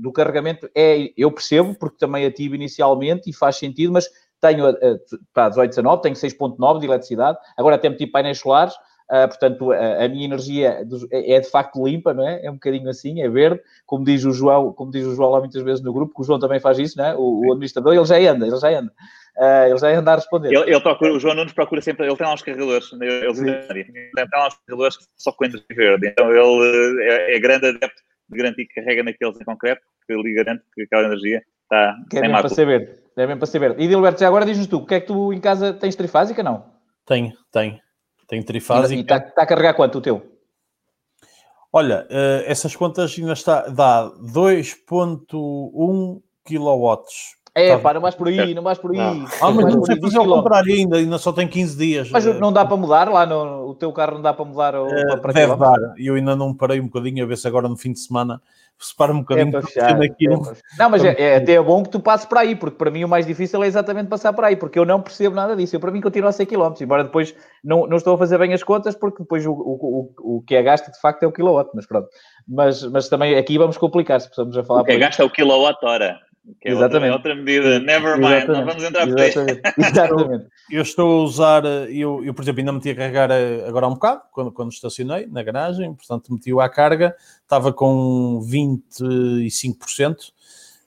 do carregamento é, eu percebo, porque também ativo inicialmente e faz sentido, mas tenho uh, para 18, 19, tenho 6.9 de eletricidade, agora até meti painéis solares, uh, portanto, a, a, minha energia é, é, de facto limpa, não é? É um bocadinho assim, é verde, como diz o João, como diz o João lá muitas vezes no grupo, que o João também faz isso, não é? O, o administrador, ele já anda, ele já anda. Uh, ele já ia andar a responder. Ele, ele procura, o João Nunes procura sempre, ele tem lá uns carregadores, ele, ele tem lá uns carregadores só com energia verde, então ele é, é, grande adepto de garantir que carrega naqueles em concreto, que lhe garante que aquela energia está que é sem para saber, é bem para saber. E Dilberto, já agora diz-nos tu, o que é que tu em casa tens trifásica, não? Tenho, tenho. Tenho trifásica. E está tá a carregar quanto o teu? Olha, uh, essas contas ainda está, dá 2.1 kW é, tá. pá, não vais por aí, não vais por aí. Não. Ah, mas não sei fazer ao contrário ainda, ainda só tem 15 dias. Mas não dá para mudar lá, no, o teu carro não dá para mudar é, para Deve dar, eu ainda não parei um bocadinho a ver se agora no fim de semana se para um bocadinho é para aqui. É não, mas é, é, até é bom que tu passes para aí, porque para mim o mais difícil é exatamente passar para aí, porque eu não percebo nada disso. Eu para mim continuo a ser quilómetros, embora depois não, não estou a fazer bem as contas, porque depois o, o, o, o que é gasto de facto é o quilowatt, mas pronto. Mas, mas também aqui vamos complicar, se precisamos a falar. O que é gasto é o quilowatt-hora. Que é Exatamente. Outra, outra medida, never mind, Exatamente. não vamos entrar por Exatamente. (laughs) Exatamente. Eu estou a usar, eu, eu por exemplo ainda meti a carregar eh, agora há um bocado, quando, quando estacionei na garagem, portanto meti-o à carga, estava com 25% uh,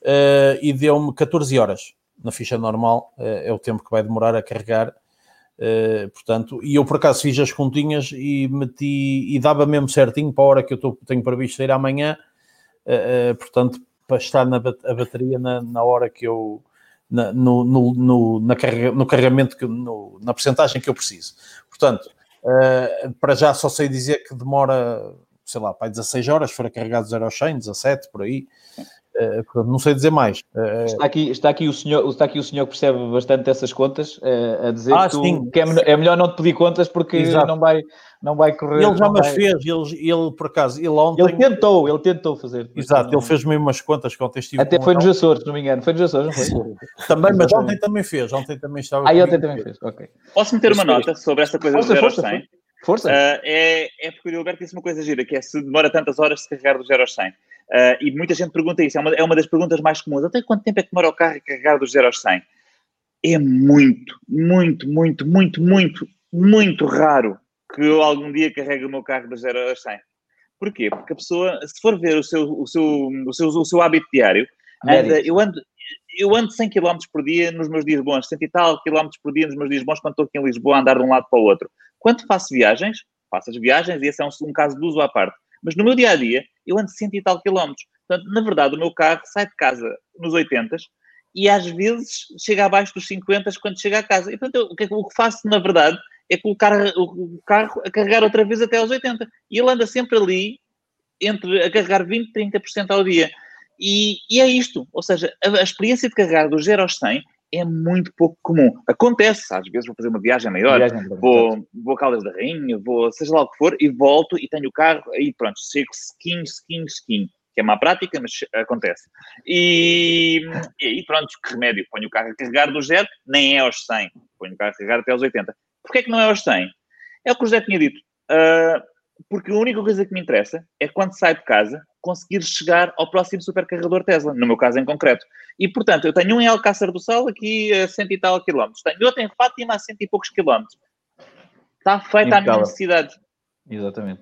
eh, e deu-me 14 horas na ficha normal, uh, é o tempo que vai demorar a carregar, uh, portanto, e eu por acaso fiz as continhas e meti, e dava mesmo certinho para a hora que eu estou, tenho previsto ir amanhã, portanto para estar na a bateria na, na hora que eu na, no, no, no, na carrega, no carregamento, que, no, na percentagem que eu preciso. Portanto, uh, para já só sei dizer que demora, sei lá, para 16 horas, for carregado 0 ao 100, 17, por aí. Uh, não sei dizer mais. Uh, está, aqui, está, aqui o senhor, está aqui o senhor que percebe bastante dessas contas uh, a dizer ah, que, tu, que é, é, melhor não te pedir contas porque Exato. não vai, não vai correr. Ele já me fez, ele, ele por acaso, ele ontem. Ele tentou, ele tentou fazer. Exato, ele fez mesmo umas contas que ontem estive. Até foi nos Açores, se não me engano. Foi nos Açores, não foi? também, mas ontem também fez. Ontem também estava. Ah, ontem também fez, ok. Posso meter uma nota sobre essa coisa força, do 0 ao 100? Força. Uh, é, é porque o Gilberto disse uma coisa gira, que é se demora tantas horas de carregar do 0 ao 100. Uh, e muita gente pergunta isso, é uma, é uma das perguntas mais comuns. Até quanto tempo é que demora o carro a carregar dos 0 aos 100? É muito, muito, muito, muito, muito, muito raro que eu algum dia carregue o meu carro dos 0 aos 100. Porquê? Porque a pessoa, se for ver o seu, o seu, o seu, o seu hábito diário, anda, eu, ando, eu ando 100 km por dia nos meus dias bons, 100 e tal km por dia nos meus dias bons, quando estou aqui em Lisboa a andar de um lado para o outro. Quando faço viagens, faço as viagens, e esse é um, um caso de uso à parte. Mas no meu dia a dia, eu ando 100 e tal quilómetros. Portanto, na verdade, o meu carro sai de casa nos 80 e às vezes chega abaixo dos 50 quando chega a casa. E portanto, eu, o, que, que faço, na verdade, é colocar o carro a carregar outra vez até aos 80. E ele anda sempre ali entre a carregar 20, 30% ao dia. E, e, é isto. Ou seja, a, a experiência de carregar do 0 aos 100 é muito pouco comum. Acontece, às vezes vou fazer uma viagem maior, viagem vou, vou a Caldas da Rainha, vou seja lá o que for, e volto e tenho o carro, aí pronto, chego skin, skin, skin, que é má prática, mas acontece. E, e pronto, que remédio? Ponho o carro a carregar do zero, nem é aos 100. Ponho o carro a carregar até aos 80. Porquê é que não é aos 100? É o que o José tinha dito. Uh, porque a única coisa que me interessa é quando sai de casa conseguir chegar ao próximo supercarregador Tesla, no meu caso em concreto. E, portanto, eu tenho um em Alcácer do Sal, aqui a cento e tal quilómetros. Tenho outro em Fátima a cento e poucos quilómetros. Está feita a minha necessidade. Exatamente.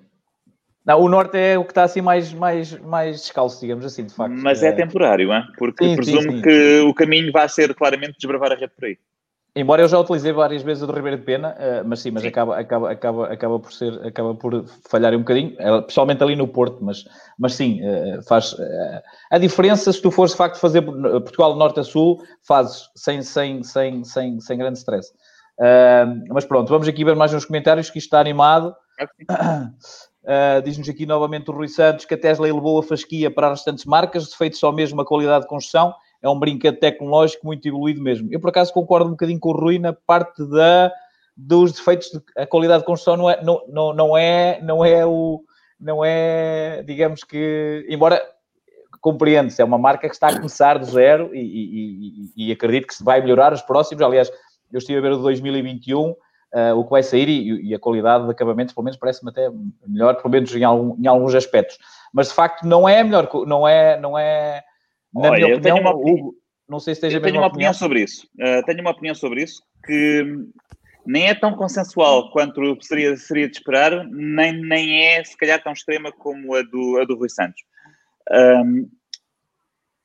Não, o norte é o que está assim mais, mais, mais descalço, digamos assim, de facto. Mas é, é temporário, hein? porque sim, presumo sim, sim. que o caminho vai ser claramente desbravar a rede por aí. Embora eu já utilizei várias vezes o do Ribeiro de Pena, uh, mas sim, mas sim. Acaba, acaba, acaba, acaba por ser, acaba por falhar um bocadinho, uh, pessoalmente ali no Porto, mas, mas sim, uh, faz a diferença se tu fores de facto fazer Portugal norte a sul, fazes sem, sem, sem, sem, sem grande stress. mas pronto, vamos aqui ver mais uns comentários que isto está animado. (coughs) Diz-nos aqui novamente o Rui Santos que a Tesla elevou a fasquia para as restantes marcas, defeito só mesmo a qualidade de construção é um brinquedo tecnológico muito evoluído mesmo. Eu, por acaso, concordo um bocadinho com o Rui na parte da, dos defeitos, de, a qualidade de construção não é, não, não, não é, não é o, não é, digamos que, embora compreende-se, é uma marca que está a começar do zero e, e, e, e, acredito que se vai melhorar os próximos. Aliás, eu estive a ver o 2021, uh, o que vai sair e, a qualidade de acabamentos, pelo menos, parece-me até melhor, pelo menos em, algum, em alguns aspectos. Mas de facto não é melhor, não é, não é na Olha, minha opinião, tenho uma opinião, não sei se esteja eu tenho uma opinião, opinião sobre isso. Uh, tenho uma opinião sobre isso que nem é tão consensual quanto seria, seria de esperar, nem, nem é, se calhar, tão extrema como a do, a do Rui Santos. Um,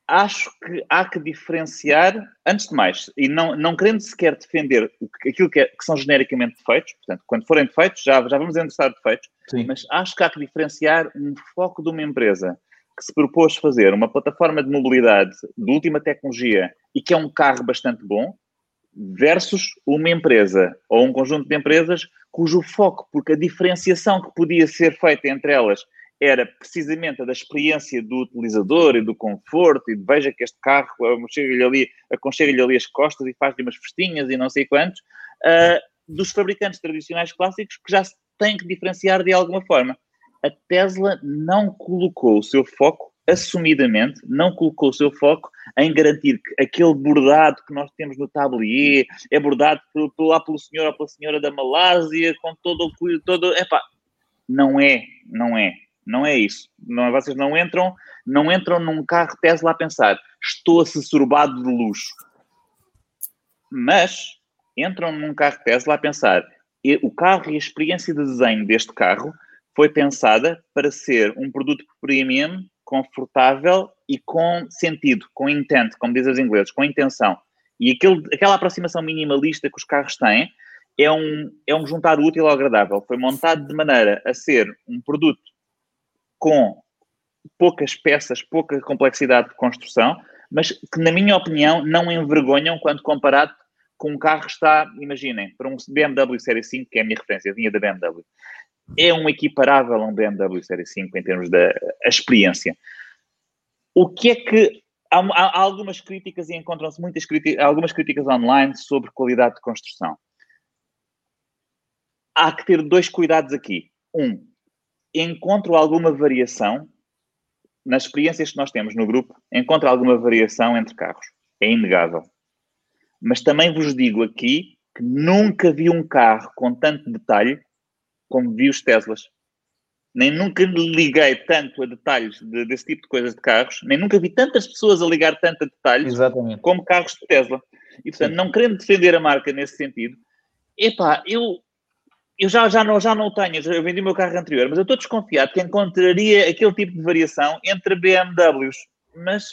acho que há que diferenciar, antes de mais, e não, não querendo sequer defender aquilo que, é, que são genericamente defeitos, portanto, quando forem defeitos, já, já vamos entrar defeitos, Sim. mas acho que há que diferenciar um foco de uma empresa que se propôs fazer uma plataforma de mobilidade de última tecnologia e que é um carro bastante bom, versus uma empresa ou um conjunto de empresas cujo foco, porque a diferenciação que podia ser feita entre elas era precisamente a da experiência do utilizador e do conforto, e veja que este carro aconchega-lhe ali, aconchega ali as costas e faz-lhe umas festinhas e não sei quantos, uh, dos fabricantes tradicionais clássicos que já se têm que diferenciar de alguma forma a Tesla não colocou o seu foco, assumidamente, não colocou o seu foco em garantir que aquele bordado que nós temos no tablier é bordado por, por lá pelo senhor ou pela senhora da Malásia, com todo o cuidado, todo... Epá, não é, não é, não é isso. Não, vocês não entram, não entram num carro Tesla a pensar, estou assorbado de luxo. Mas entram num carro Tesla a pensar, o carro e a experiência de desenho deste carro foi pensada para ser um produto premium, confortável e com sentido, com intent, como dizem os ingleses, com intenção. E aquele, aquela aproximação minimalista que os carros têm é um, é um juntar útil ao agradável. Foi montado de maneira a ser um produto com poucas peças, pouca complexidade de construção, mas que, na minha opinião, não envergonham quando comparado com um carro que está, imaginem, para um BMW Série 5, que é a minha referência, vinha da BMW é um equiparável a um BMW Série 5 em termos da experiência. O que é que. Há, há algumas críticas e encontram-se muitas críticas, algumas críticas online sobre qualidade de construção. Há que ter dois cuidados aqui. Um, encontro alguma variação nas experiências que nós temos no grupo, encontro alguma variação entre carros. É inegável. Mas também vos digo aqui que nunca vi um carro com tanto detalhe como vi os Teslas. Nem nunca liguei tanto a detalhes de, desse tipo de coisas de carros, nem nunca vi tantas pessoas a ligar tanto a detalhes Exatamente. como carros de Tesla. E, portanto, Sim. não querendo defender a marca nesse sentido, epá, eu, eu já, já, não, já não tenho, eu vendi o meu carro anterior, mas eu estou desconfiado que encontraria aquele tipo de variação entre BMWs. Mas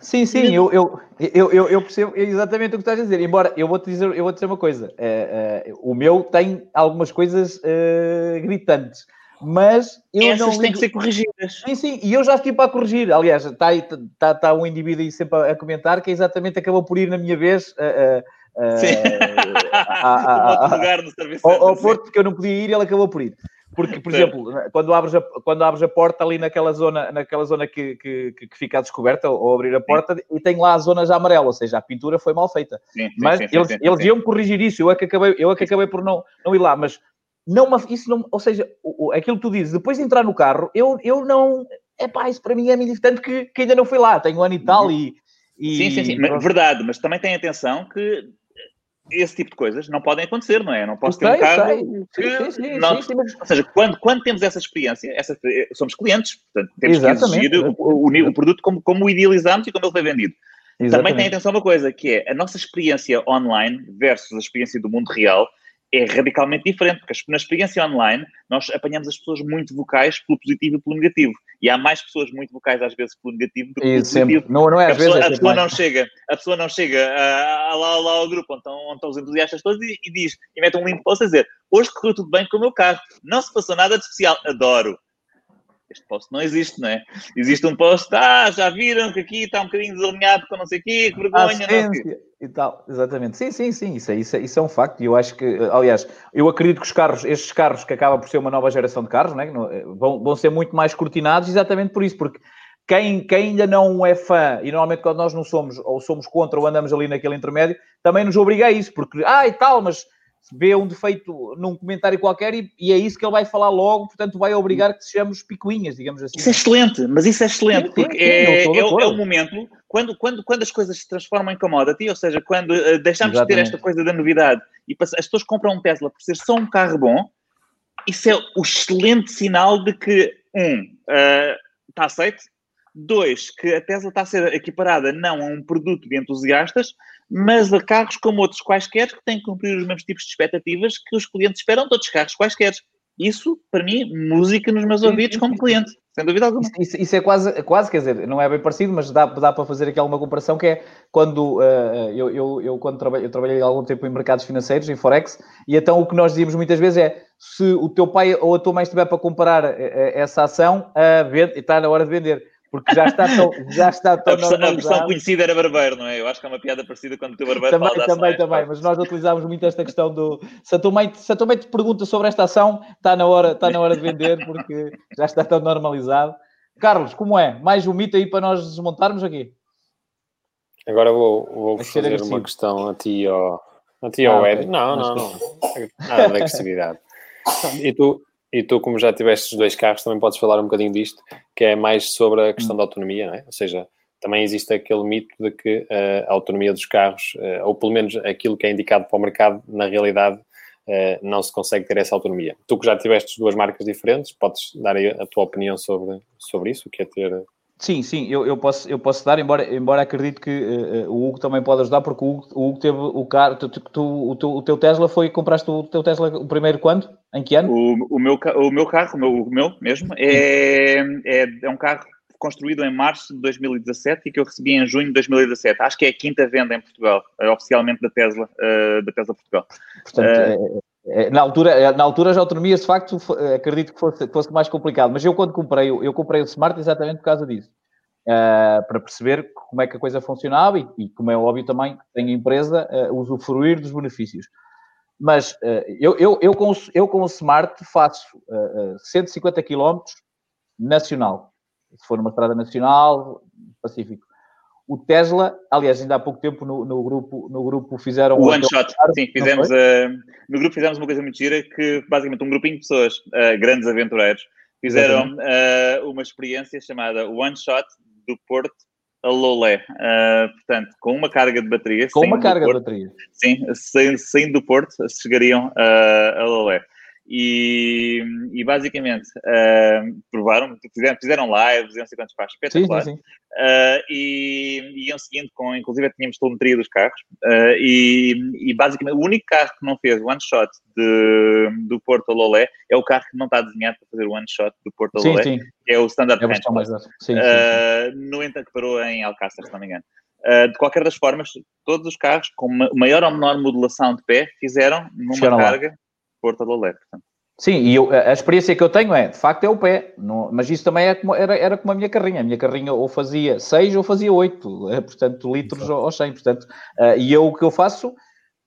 Sim, sim, eu, eu, eu, eu, percebo exatamente o que estás a dizer. Embora eu vou-te dizer, eu vou dizer uma coisa: uh, uh, o meu tem algumas coisas uh, gritantes, mas eu Essas não. Têm que ser corrigidas. Sim, sim, e eu já estive para corrigir. Aliás, está, está, está um indivíduo aí sempre a, comentar que exatamente acabou por ir na minha vez. Sim. a, a, a, ao, ao Porto, porque eu não podia ir e ele acabou por ir. Porque, por exemplo, quando abres, a, quando abres a porta ali naquela zona, naquela zona que, que, que fica descoberta, ou abrir a porta, sim. e tem lá a zona já amarela, ou seja, a pintura foi mal feita. Sim, sim, mas eles, eles iam corrigir isso, eu é que acabei, eu é que acabei por não, não ir lá, mas não, isso não, ou seja, aquilo que tu dizes, depois de entrar no carro, eu, eu não, é pá, isso para mim é tanto que, que ainda não fui lá, tenho um ano e tal e... e sim, sim, sim, mas, verdade, mas também tem atenção que esse tipo de coisas não podem acontecer, não é? não posso ter um carro que... Sim, sim, não... sim, mas... Ou seja, quando, quando temos essa experiência, essa... somos clientes, portanto, temos Exatamente. que exigir o, o, o, produto como, como o idealizamos e como ele foi vendido. Exatamente. Também tem atenção uma coisa, que é a nossa experiência online versus a experiência do mundo real é radicalmente diferente, porque na experiência online nós apanhamos as pessoas muito vocais pelo positivo e pelo negativo. E há mais pessoas muito vocais às vezes pelo negativo do que pelo positivo. Não, não é às a pessoa, vezes. É a pessoa não chega, a pessoa não chega a, a, lá, lá ao grupo onde estão, onde estão os entusiastas todos e, e, diz, e mete um link para você dizer hoje correu tudo bem com o meu carro, não se passou nada de especial, adoro este post não existe, não é? Existe um post, ah, já viram que aqui está um bocadinho desalinhado com não sei o quê, que vergonha, não sei e tal, exatamente. Sim, sim, sim, isso é, isso, é, isso é um facto. E eu acho que, aliás, eu acredito que os carros, estes carros que acabam por ser uma nova geração de carros, né, vão, vão ser muito mais cortinados exatamente por isso, porque quem, quem ainda não é fã, e normalmente quando nós não somos, ou somos contra, ou andamos ali naquele intermédio, também nos obriga a isso, porque, ah, e tal, mas vê um defeito num comentário qualquer e, e, é isso que ele vai falar logo, portanto vai obrigar que sejamos picuinhas, digamos assim. Isso é excelente, mas isso é excelente, sim, porque sim, é, é, é, o momento, quando, quando, quando as coisas se transformam em commodity, ou seja, quando uh, deixamos Exatamente. de ter esta coisa da novidade e as pessoas compram um Tesla por ser só um carro bom, isso é o excelente sinal de que, um, uh, está aceito, dois, que a Tesla está a ser equiparada não a um produto de entusiastas, mas a carros como outros quaisquer que têm que cumprir os mesmos tipos de expectativas que os clientes esperam de outros carros quaisquer. Isso, para mim, música nos meus ouvidos como cliente, sem dúvida alguma. Isso, isso, é quase, quase, quer dizer, não é bem parecido, mas dá, dá para fazer aqui alguma comparação, que é quando uh, eu, eu, eu, quando trabalhei, eu trabalhei algum tempo em mercados financeiros, em Forex, e então o que nós dizíamos muitas vezes é, se o teu pai ou a tua mãe estiver para comprar uh, essa ação, uh, está na hora de vender porque já está tão, já está tão a, versão, a versão conhecida era barbeiro, não é? Eu acho que é uma piada parecida quando o teu barbeiro também, fala Também, também, mas nós utilizávamos muito esta questão do... Se a, tua mãe, se a tua mãe te pergunta sobre esta ação, está na hora, está na hora de vender, porque já está tão normalizado. Carlos, como é? Mais um mito aí para nós desmontarmos aqui? Agora vou, vou fazer uma questão a ti, ao, a ti, ao ah, Ed. Okay. Não, não, não. Nada de agressividade. (laughs) E tu, e tu, como já tiveste os dois carros, também podes falar um bocadinho disto, que é mais sobre a questão hum. da autonomia, não é? Ou seja, também existe aquele mito de que uh, a autonomia dos carros, uh, ou pelo menos aquilo que é indicado para o mercado, na realidade uh, não se consegue ter essa autonomia. Tu que já tiveste duas marcas diferentes, podes dar a tua opinião sobre, sobre isso, o que é ter Sim, sim, eu, eu, posso, eu posso dar, embora, embora acredito que uh, o Hugo também pode ajudar, porque o Hugo, o Hugo teve o carro, tu, tu, o, teu, o teu Tesla foi, compraste o teu Tesla o primeiro quando? Em que ano? O, o, meu, o meu carro, o meu, o meu mesmo, é, é, é um carro construído em março de 2017 e que eu recebi em junho de 2017. Acho que é a quinta venda em Portugal, uh, oficialmente da Tesla, uh, da Tesla Portugal. Portanto, é, na altura, na altura as autonomias, de facto, acredito que fosse, fosse mais complicado. Mas eu, quando comprei, eu comprei o Smart exatamente por causa disso. Uh, para perceber como é que a coisa funcionava e, e como é óbvio também, tenho a empresa uh, usufruir dos benefícios. Mas uh, eu, eu, eu, com, eu com o Smart faço uh, 150 km nacional. Se for numa estrada nacional, Pacífico. O Tesla, aliás, ainda há pouco tempo no, no grupo, no grupo fizeram... O One Shot, sim, fizemos... no grupo fizemos uma coisa muito gira que, basicamente, um grupinho de pessoas, grandes aventureiros, fizeram uma experiência chamada One Shot do Porto a Lolé. Uh, portanto, com uma carga de bateria. Com uma carga Porto, de bateria. Sim, saindo do Porto, chegariam uh, a Lolé. E, e basicamente uh, provaram, fizeram, fizeram lives, não sei quantos passos, espetacular. Sim, sim, sim. Uh, e iam seguindo com, inclusive tínhamos telemetria dos carros, uh, e, e, basicamente o único carro que não fez one shot de, do Porto Lolé é o carro que não está desenhado para fazer one shot do Porto Lolé, sim, que é o Standard é Hatch. Mais sim, no entanto, parou em Alcácer, se não me engano. Uh, de qualquer das formas, todos os carros com maior ou menor modulação de pé fizeram numa Chegaram carga Porto Lolé, portanto. Sim, e eu, a experiência que eu tenho é, de facto, é o pé. Não, mas isso também é como, era, era como a minha carrinha. A minha carrinha ou fazia 6 ou fazia 8, é, portanto, litros ou 100. Portanto, uh, e eu o que eu faço,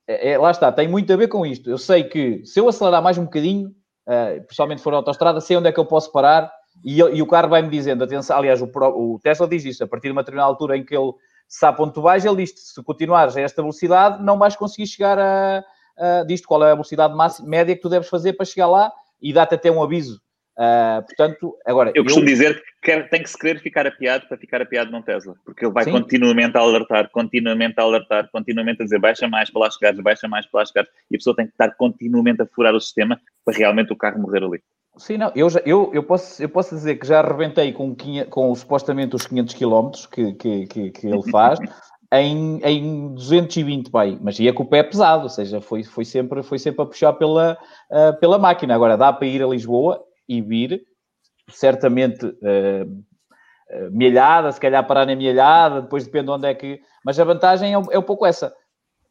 é, é, lá está, tem muito a ver com isto. Eu sei que se eu acelerar mais um bocadinho, uh, principalmente for autostrada, sei onde é que eu posso parar e, e o carro vai-me dizendo, atenção, aliás, o, o, Tesla diz isso, a partir de uma determinada altura em que ele sabe onde tu vais, ele diz se continuares a esta velocidade, não vais conseguir chegar a uh, disto, qual é a velocidade máxima, média que tu deves fazer para chegar lá e dá-te até um aviso Uh, portanto, agora. Eu costumo eu... dizer que tem que se querer ficar apiado para ficar apiado num Tesla, porque ele vai Sim. continuamente a alertar, continuamente a alertar, continuamente a dizer baixa mais para lá chegares, baixa mais para lá chegares, e a pessoa tem que estar continuamente a furar o sistema para realmente o carro morrer ali. Sim, não, eu, já, eu, eu, posso, eu posso dizer que já arrebentei com, com supostamente os 500 km que, que, que, que ele faz. (laughs) em, em 220, pai, mas ia com o pé pesado, ou seja, foi, foi, sempre, foi sempre a puxar pela, uh, pela máquina. Agora dá para ir a Lisboa e vir, certamente uh, milhada, se calhar parar na milhada, depois depende de onde é que. Mas a vantagem é, é um pouco essa.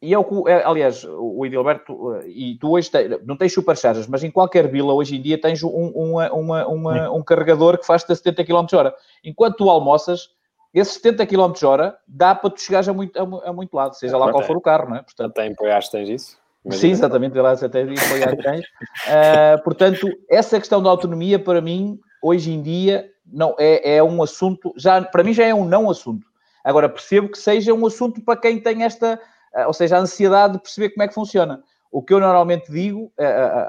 E é o que, é, aliás, o Edilberto, e tu hoje não tens superchargers, mas em qualquer vila hoje em dia tens um, uma, uma, uma, um carregador que faz-te a 70 km h Enquanto tu almoças, esses 70 km hora dá para tu chegares a muito, a, a muito lado, seja lá qual for o carro, não é? Portanto, até em Poiás tens isso? Imagina. Sim, exatamente, até em Poiás tens. Uh, (laughs) portanto, essa questão da autonomia, para mim, hoje em dia, não é, é um assunto, já, para mim já é um não assunto. Agora, percebo que seja um assunto para quem tem esta, uh, ou seja, a ansiedade de perceber como é que funciona. O que eu normalmente digo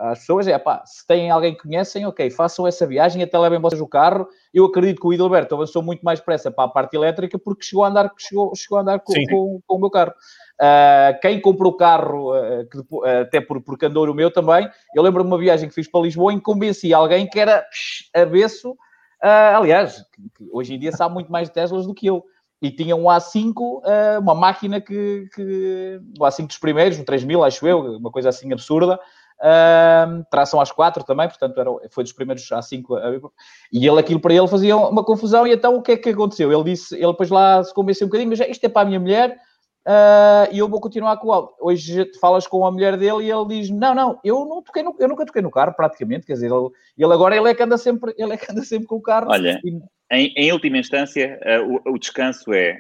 às pessoas é, pá, se têm alguém que conhecem, ok, façam essa viagem, até levem vocês o carro. Eu acredito que o Idalberto avançou muito mais depressa para a parte elétrica porque chegou a andar, chegou, chegou a andar com, com, com, o meu carro. Uh, quem comprou o carro, uh, que, uh, até por, porque andou no meu também, eu lembro-me de uma viagem que fiz para Lisboa em que convenci alguém que era psh, avesso, aliás, que, que hoje em dia sabe muito mais de Teslas do que eu e tinha um A5, uh, uma máquina que, que, o A5 dos primeiros, um 3000, acho eu, uma coisa assim absurda, uh, tração às 4 também, portanto era, foi dos primeiros A5, uh, e ele, aquilo para ele fazia uma confusão, e então o que é que aconteceu? Ele disse, ele depois lá se convenceu um bocadinho, mas isto é para a minha mulher, Uh, e eu vou continuar com o áudio. Hoje falas com a mulher dele e ele diz: Não, não, eu, não toquei no, eu nunca toquei no carro, praticamente. Quer dizer, ele, ele agora ele é que anda sempre, ele é que anda sempre com o carro. Olha, e, em, em última instância, uh, o, o, descanso é,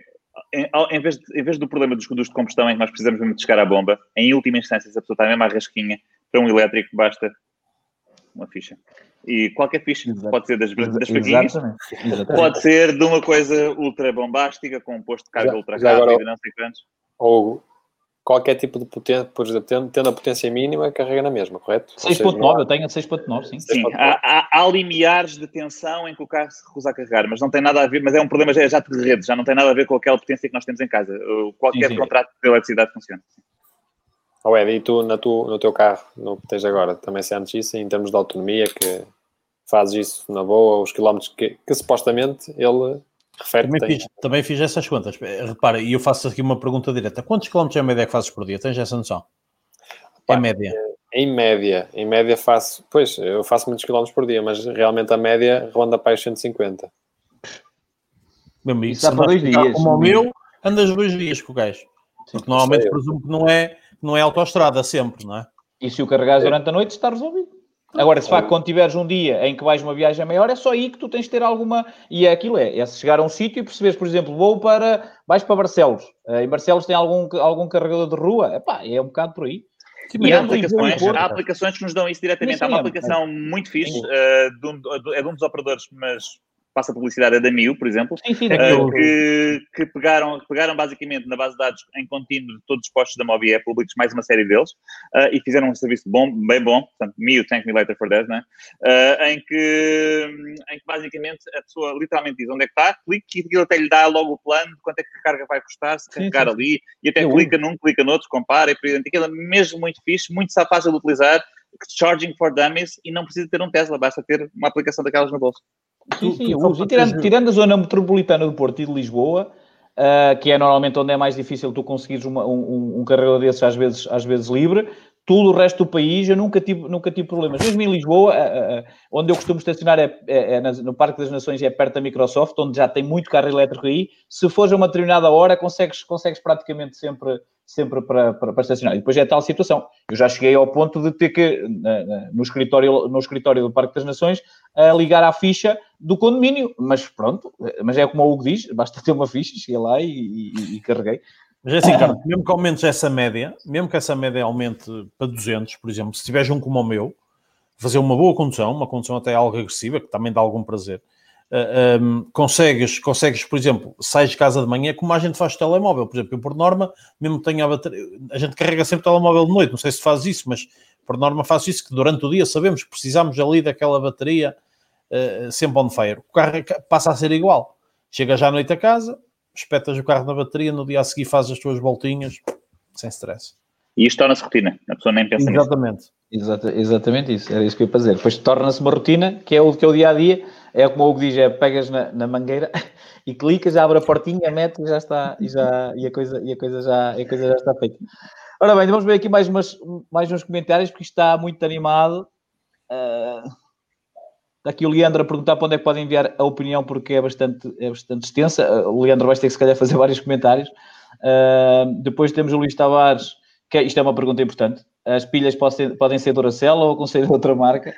em, em, vez de, em vez do problema dos condutores de combustão em que nós precisamos mesmo de chegar à bomba, em última instância, se a pessoa está mesmo à rasquinha, para um elétrico basta uma ficha. E qualquer ficha, Exato. pode ser das, das pode ser de uma coisa ultra bombástica, com um posto de carga já, ultra rápido, não sei quantos. Ou qualquer tipo de potência, por exemplo, tendo, tendo a potência mínima, carrega na mesma, correto? 6.9, eu tenho a 6.9, sim. Sim, há, há, há, limiares de tensão em que o carro se recusa a carregar, mas não tem nada a ver, mas é um problema já, já de rede, já não tem nada a ver com aquela potência que nós temos em casa. Qualquer sim, sim. contrato de eletricidade funciona. Oh, Ed, e tu, na tu no teu carro, no que tens agora, também sentes isso em termos de autonomia, que fazes isso na boa, os quilómetros que, que supostamente ele refere também fiz, também fiz essas contas. Repara, e eu faço aqui uma pergunta direta. Quantos quilómetros em média é que fazes por dia? Tens essa noção? Pá, em média. Em média, em média faço, pois, eu faço muitos quilómetros por dia, mas realmente a média ronda para os 150. Mesmo isso, dá para dois dias. Como o meu, andas dois dias com o gajo. Porque normalmente presumo que não é, não é autoestrada sempre, não é? E se o carregares durante a noite está resolvido. Agora, se facto, quando tiveres um dia em que vais uma viagem maior, é só aí que tu tens de ter alguma. E é aquilo: é, é chegar a um sítio e perceberes, por exemplo, vou para. vais para Barcelos. Uh, em Barcelos tem algum, algum carregador de rua? Epá, é um bocado por aí. E há aplicações, há aplicações que nos dão isso diretamente. Há uma aplicação muito fixe, uh, de um, é de um dos operadores, mas passa publicidade é da Mil, por exemplo, sim, sim, uh, que, que, pegaram, pegaram basicamente na base de dados em contínuo de todos os postos da Mobi públicos, mais uma série deles, uh, e fizeram um serviço bom, bem bom, portanto, Mil, thank me later for that, né? Uh, em, que, em que basicamente a pessoa literalmente diz onde é que está, clica e aquilo até lhe dá logo o plano de quanto é que a carga vai custar, se carregar sim, ali, e até Eu clica num, clica noutro, compara, e por exemplo, aquilo é mesmo muito fixe, muito fácil de utilizar, charging for dummies, e não precisa ter um Tesla, basta ter uma aplicação daquelas no bolso. Sim, sim, uso. E tirando, tirando a zona metropolitana do Porto e de Lisboa, uh, que é normalmente onde é mais difícil tu conseguires uma, um, um carregador desses às vezes, às vezes livre, tudo o resto do país eu nunca tive, nunca tive problemas. Mesmo em Lisboa, onde eu costumo estacionar é, é, é, no Parque das Nações, é perto da Microsoft, onde já tem muito carro elétrico aí. Se fores a uma determinada hora, consegues, consegues praticamente sempre sempre para, para, para, estacionar. E depois é tal situação. Eu já cheguei ao ponto de ter que, no escritório, no escritório do Parque das Nações, ligar à ficha do condomínio. Mas pronto, mas é como o Hugo diz, basta ter uma ficha, cheguei lá e, e, e carreguei. Mas é assim, cara, mesmo que aumentes essa média, mesmo que essa média aumente para 200, por exemplo, se tiveres um como o meu, fazer uma boa condução, uma condução até algo agressiva, que também dá algum prazer, uh, ah, um, consegues, consegues, por exemplo, sais de casa de manhã, como a gente faz telemóvel, por exemplo, eu por norma, mesmo tenho a bateria, a gente carrega sempre o telemóvel de noite, não sei se faz isso, mas por norma faço isso, que durante o dia sabemos que precisamos ali daquela bateria uh, sempre on fire. O carro é passa a ser igual. Chega já à noite a casa, espetas o carro na bateria, no dia a seguir fazes as tuas voltinhas, sem stress. E isto torna-se rotina, a pessoa nem pensa Exatamente. nisso. Exata, exatamente isso, era isso que eu ia fazer. Depois torna-se uma rotina, que é o que é o dia a dia, é como o Hugo diz, é pegas na, na mangueira (laughs) e clicas, abre a portinha, mete e já está, e, já, e, a, coisa, e a, coisa já, a coisa já está feita. Ora bem, vamos ver aqui mais, umas, mais uns comentários, porque isto está muito animado. Uh, está aqui o Leandro a perguntar para onde é que pode enviar a opinião, porque é bastante, é bastante extensa. O Leandro vai ter que, se calhar, fazer (laughs) vários comentários. Uh, depois temos o Luís Tavares, que é, isto é uma pergunta importante. As pilhas podem ser, podem ser Duracell ou aconselho outra marca?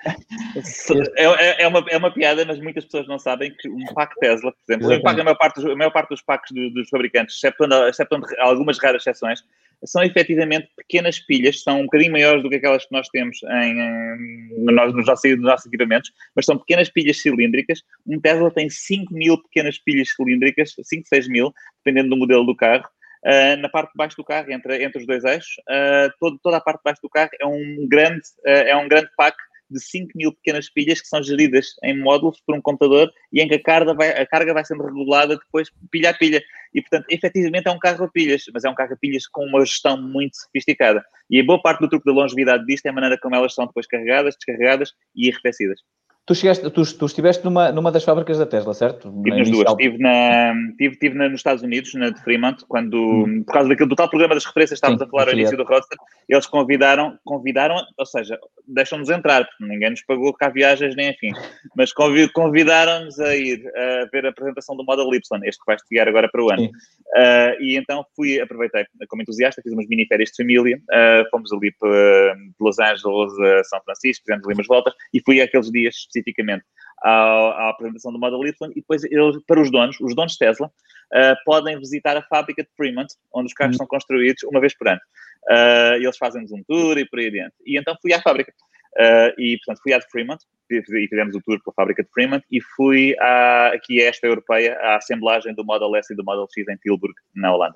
É, é, é, uma, é uma piada, mas muitas pessoas não sabem que um pack Tesla, por exemplo, a, maior parte dos, a maior parte dos packs do, dos fabricantes, excepto algumas raras exceções, são efetivamente pequenas pilhas, são um bocadinho maiores do que aquelas que nós temos em, em, nos, nos, nossos, nos nossos equipamentos, mas são pequenas pilhas cilíndricas. Um Tesla tem 5 mil pequenas pilhas cilíndricas, 5, 6 mil, dependendo do modelo do carro, Uh, na parte de baixo do carro, entre, entre os dois eixos, uh, todo, toda a parte de baixo do carro é um grande, uh, é um grande pack de 5 mil pequenas pilhas que são geridas em módulos por um computador e em que a carga vai, a carga vai sendo regulada depois pilha a pilha. E, portanto, efetivamente é um carro a pilhas, mas é um carro a pilhas com uma gestão muito sofisticada. E a boa parte do truque da longevidade disto é a maneira como elas são depois carregadas, descarregadas e arrefecidas. Tu, chegaste, tu, tu estiveste numa, numa das fábricas da Tesla, certo? Estive nas duas. Estive, na, estive, estive na, nos Estados Unidos, na de Fremont, quando, hum. por causa daquele, do tal programa das referências, estávamos Sim, a falar ao início do Roadster, eles convidaram, convidaram, ou seja, deixam-nos entrar, porque ninguém nos pagou cá viagens nem enfim, mas convidaram-nos a ir a ver a apresentação do Model Y, este que vais guiar agora para o ano. Uh, e então fui, aproveitei como entusiasta, fiz umas mini-férias de família, uh, fomos ali para Los Angeles, a São Francisco, fizemos ali umas voltas, e fui aqueles dias especificamente à, à, apresentação do Model Y e depois eles, para os donos, os donos Tesla, uh, podem visitar a fábrica de Fremont, onde os carros uhum. são construídos uma vez por ano. Uh, eles fazem-nos um tour e por aí adiante. E então fui à fábrica. Uh, e, portanto, fui à de Fremont e fizemos o tour pela fábrica de Fremont e fui à, aqui a esta europeia, à assemblagem do Model S e do Model X em Tilburg, na Holanda.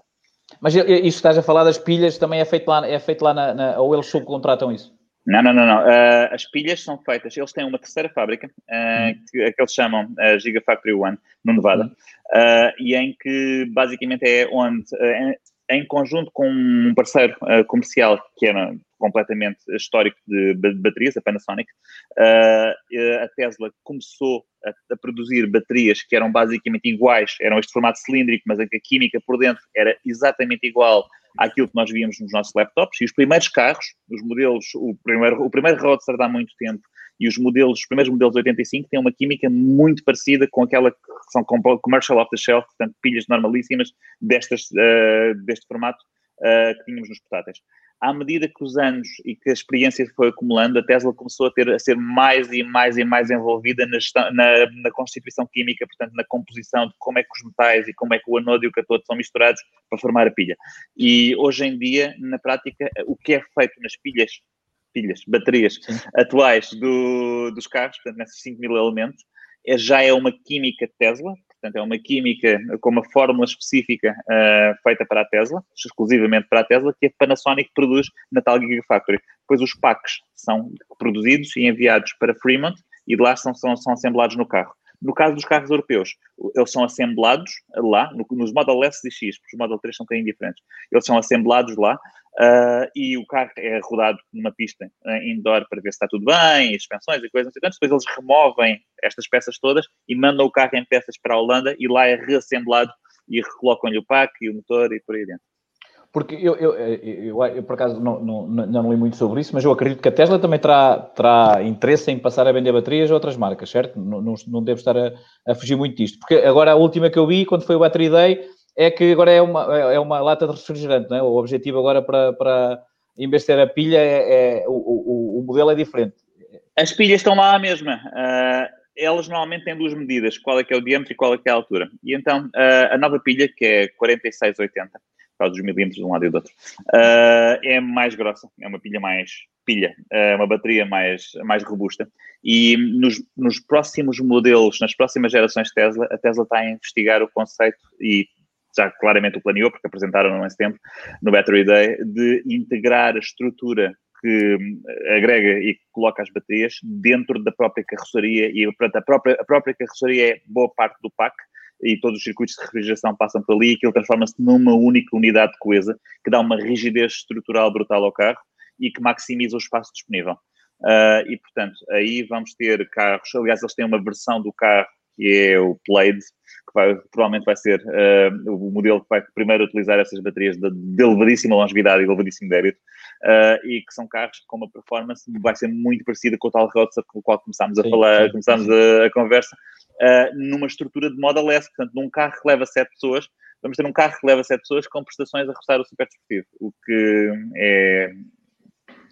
Mas isto estás a falar das pilhas, também é feito lá, é feito lá na, na ou eles subcontratam isso? Não, não, não, não. Uh, as pilhas são feitas, eles têm uma terceira fábrica, uh, que, que, eles chamam uh, Gigafactory One, no Nevada, uh, e em que basicamente é onde, em conjunto com um parceiro comercial que era completamente histórico de baterias, a Panasonic, a Tesla começou a, a, produzir baterias que eram basicamente iguais, eram este formato cilíndrico, mas a química por dentro era exatamente igual àquilo que nós víamos nos nossos laptops. E os primeiros carros, os modelos, o primeiro, o primeiro Roadster há muito tempo e os modelos, os primeiros modelos de 85 têm uma química muito parecida com aquela que são commercial off the shelf, portanto, pilhas normalíssimas destas, uh, deste formato uh, que tínhamos nos portáteis à medida que os anos e que a experiência foi acumulando, a Tesla começou a, ter, a ser mais e mais e mais envolvida na, na, na, constituição química, portanto, na composição de como é que os metais e como é que o anodo e o catódo são misturados para formar a pilha. E hoje em dia, na prática, o que é feito nas pilhas, pilhas, baterias atuais do, dos carros, portanto, nesses 5 mil elementos, é, já é uma química Tesla, Portanto, é uma química com uma fórmula específica uh, feita para a Tesla, exclusivamente para a Tesla, que a Panasonic produz na tal Gigafactory. Depois os packs são produzidos e enviados para Fremont e de lá são, são, são assemblados no carro. No caso dos carros europeus, eles são assemblados lá, no, nos Model S e X, porque os Model 3 são bocadinho diferentes. Eles são assemblados lá uh, e o carro é rodado numa pista uh, indoor para ver se está tudo bem, suspensões e coisas assim. Depois eles removem estas peças todas e mandam o carro em peças para a Holanda e lá é reassemblado e recolocam-lhe o pack e o motor e por aí dentro. Porque eu, eu, eu, eu, por acaso não, não, não, li muito sobre isso, mas eu acredito que a Tesla também terá, terá interesse em passar a vender baterias a outras marcas, certo? Não, não, não devo estar a, a, fugir muito disto. Porque agora a última que eu vi, quando foi o Battery Day, é que agora é uma, é uma lata de refrigerante, não é? O objetivo agora para, para ter a pilha, é, é o, o, o, modelo é diferente. As pilhas estão lá à mesma. Uh, elas normalmente têm duas medidas, qual é que é o diâmetro e qual é que é a altura. E então, uh, a nova pilha, que é 4680, causa dos milímetros de um lado e do outro. Uh, é mais grossa, é uma pilha mais pilha, é uma bateria mais, mais robusta. E nos, nos próximos modelos, nas próximas gerações Tesla, a Tesla está a investigar o conceito e já claramente o planeou, porque apresentaram há esse tempo, no Battery Day, de integrar a estrutura que agrega e coloca as baterias dentro da própria carroçaria e portanto, a, própria, a própria carroçaria é boa parte do pack e todos os circuitos de refrigeração passam por ali e aquilo transforma-se numa única unidade coesa que dá uma rigidez estrutural brutal ao carro e que maximiza o espaço disponível. Uh, e, portanto, aí vamos ter carros, aliás, eles têm uma versão do carro que é o Plaid, que vai, provavelmente vai ser uh, o modelo que vai primeiro utilizar essas baterias de, de elevadíssima longevidade e elevadíssimo débito, uh, e que são carros com uma performance que vai ser muito parecida com o tal Roadster com o qual começámos a sim, falar, sim, começámos sim. A, a, conversa, uh, numa estrutura de Model S, portanto, num carro que leva sete pessoas, vamos ter um carro que leva sete pessoas com prestações a roçar o super desportivo, o que é,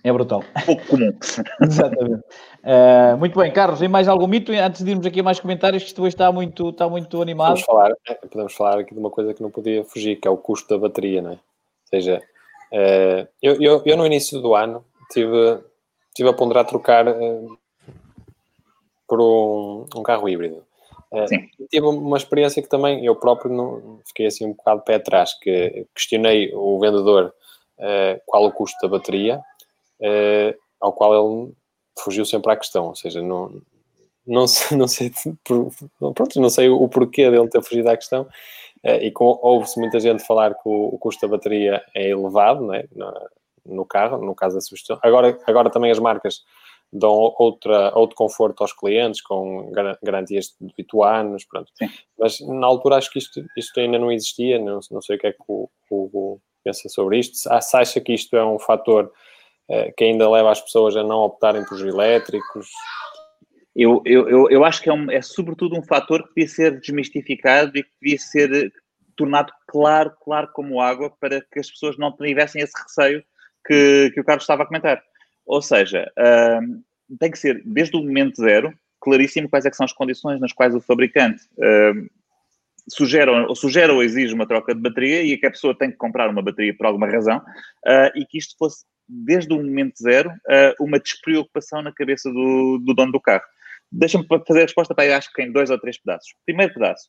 é brutal. Pouco comum. (laughs) Exatamente. Uh, muito bem, Carlos, e mais algum mito? Antes de irmos aqui a mais comentários, que isto hoje está muito, está muito animado. Podemos falar, é, podemos falar aqui de uma coisa que não podia fugir, que é o custo da bateria, não é? Ou seja, uh, eu, eu, eu, no início do ano tive, tive a ponderar trocar uh, por um, um, carro híbrido. Sim. Tive uma experiência que também eu próprio não, fiquei assim um bocado pé atrás, que questionei o vendedor qual o custo da bateria uh, ao qual ele fugiu sempre à questão, ou seja, não, não sei, não sei, pronto, não sei o porquê dele ter fugido à questão, uh, e ouve-se muita gente falar que o, o, custo da bateria é elevado não é? no, no carro, no caso da substituição. Agora, agora também as marcas dão outra, outro conforto aos clientes, com garantias de 8 anos, pronto. Sim. Mas na altura acho que isto, isto ainda não existia, não, não sei o que é que o Hugo pensa sobre isto. Se acha que isto é um fator eh, que ainda leva as pessoas a não optarem por elétricos? Eu, eu, eu, eu acho que é, um, é sobretudo um fator que devia ser desmistificado e que devia ser tornado claro, claro como água, para que as pessoas não tivessem esse receio que, que o Carlos estava a comentar. Ou seja, uh, tem que ser, desde o momento zero, claríssimo quais é são as condições nas quais o fabricante uh, sugere, ou sugere ou exige uma troca de bateria e que a pessoa tem que comprar uma bateria por alguma razão uh, e que isto fosse desde o momento zero, uh, uma despreocupação na cabeça do, do dono do carro. Deixa-me fazer a resposta para aí, acho que em dois ou três pedaços. Primeiro pedaço.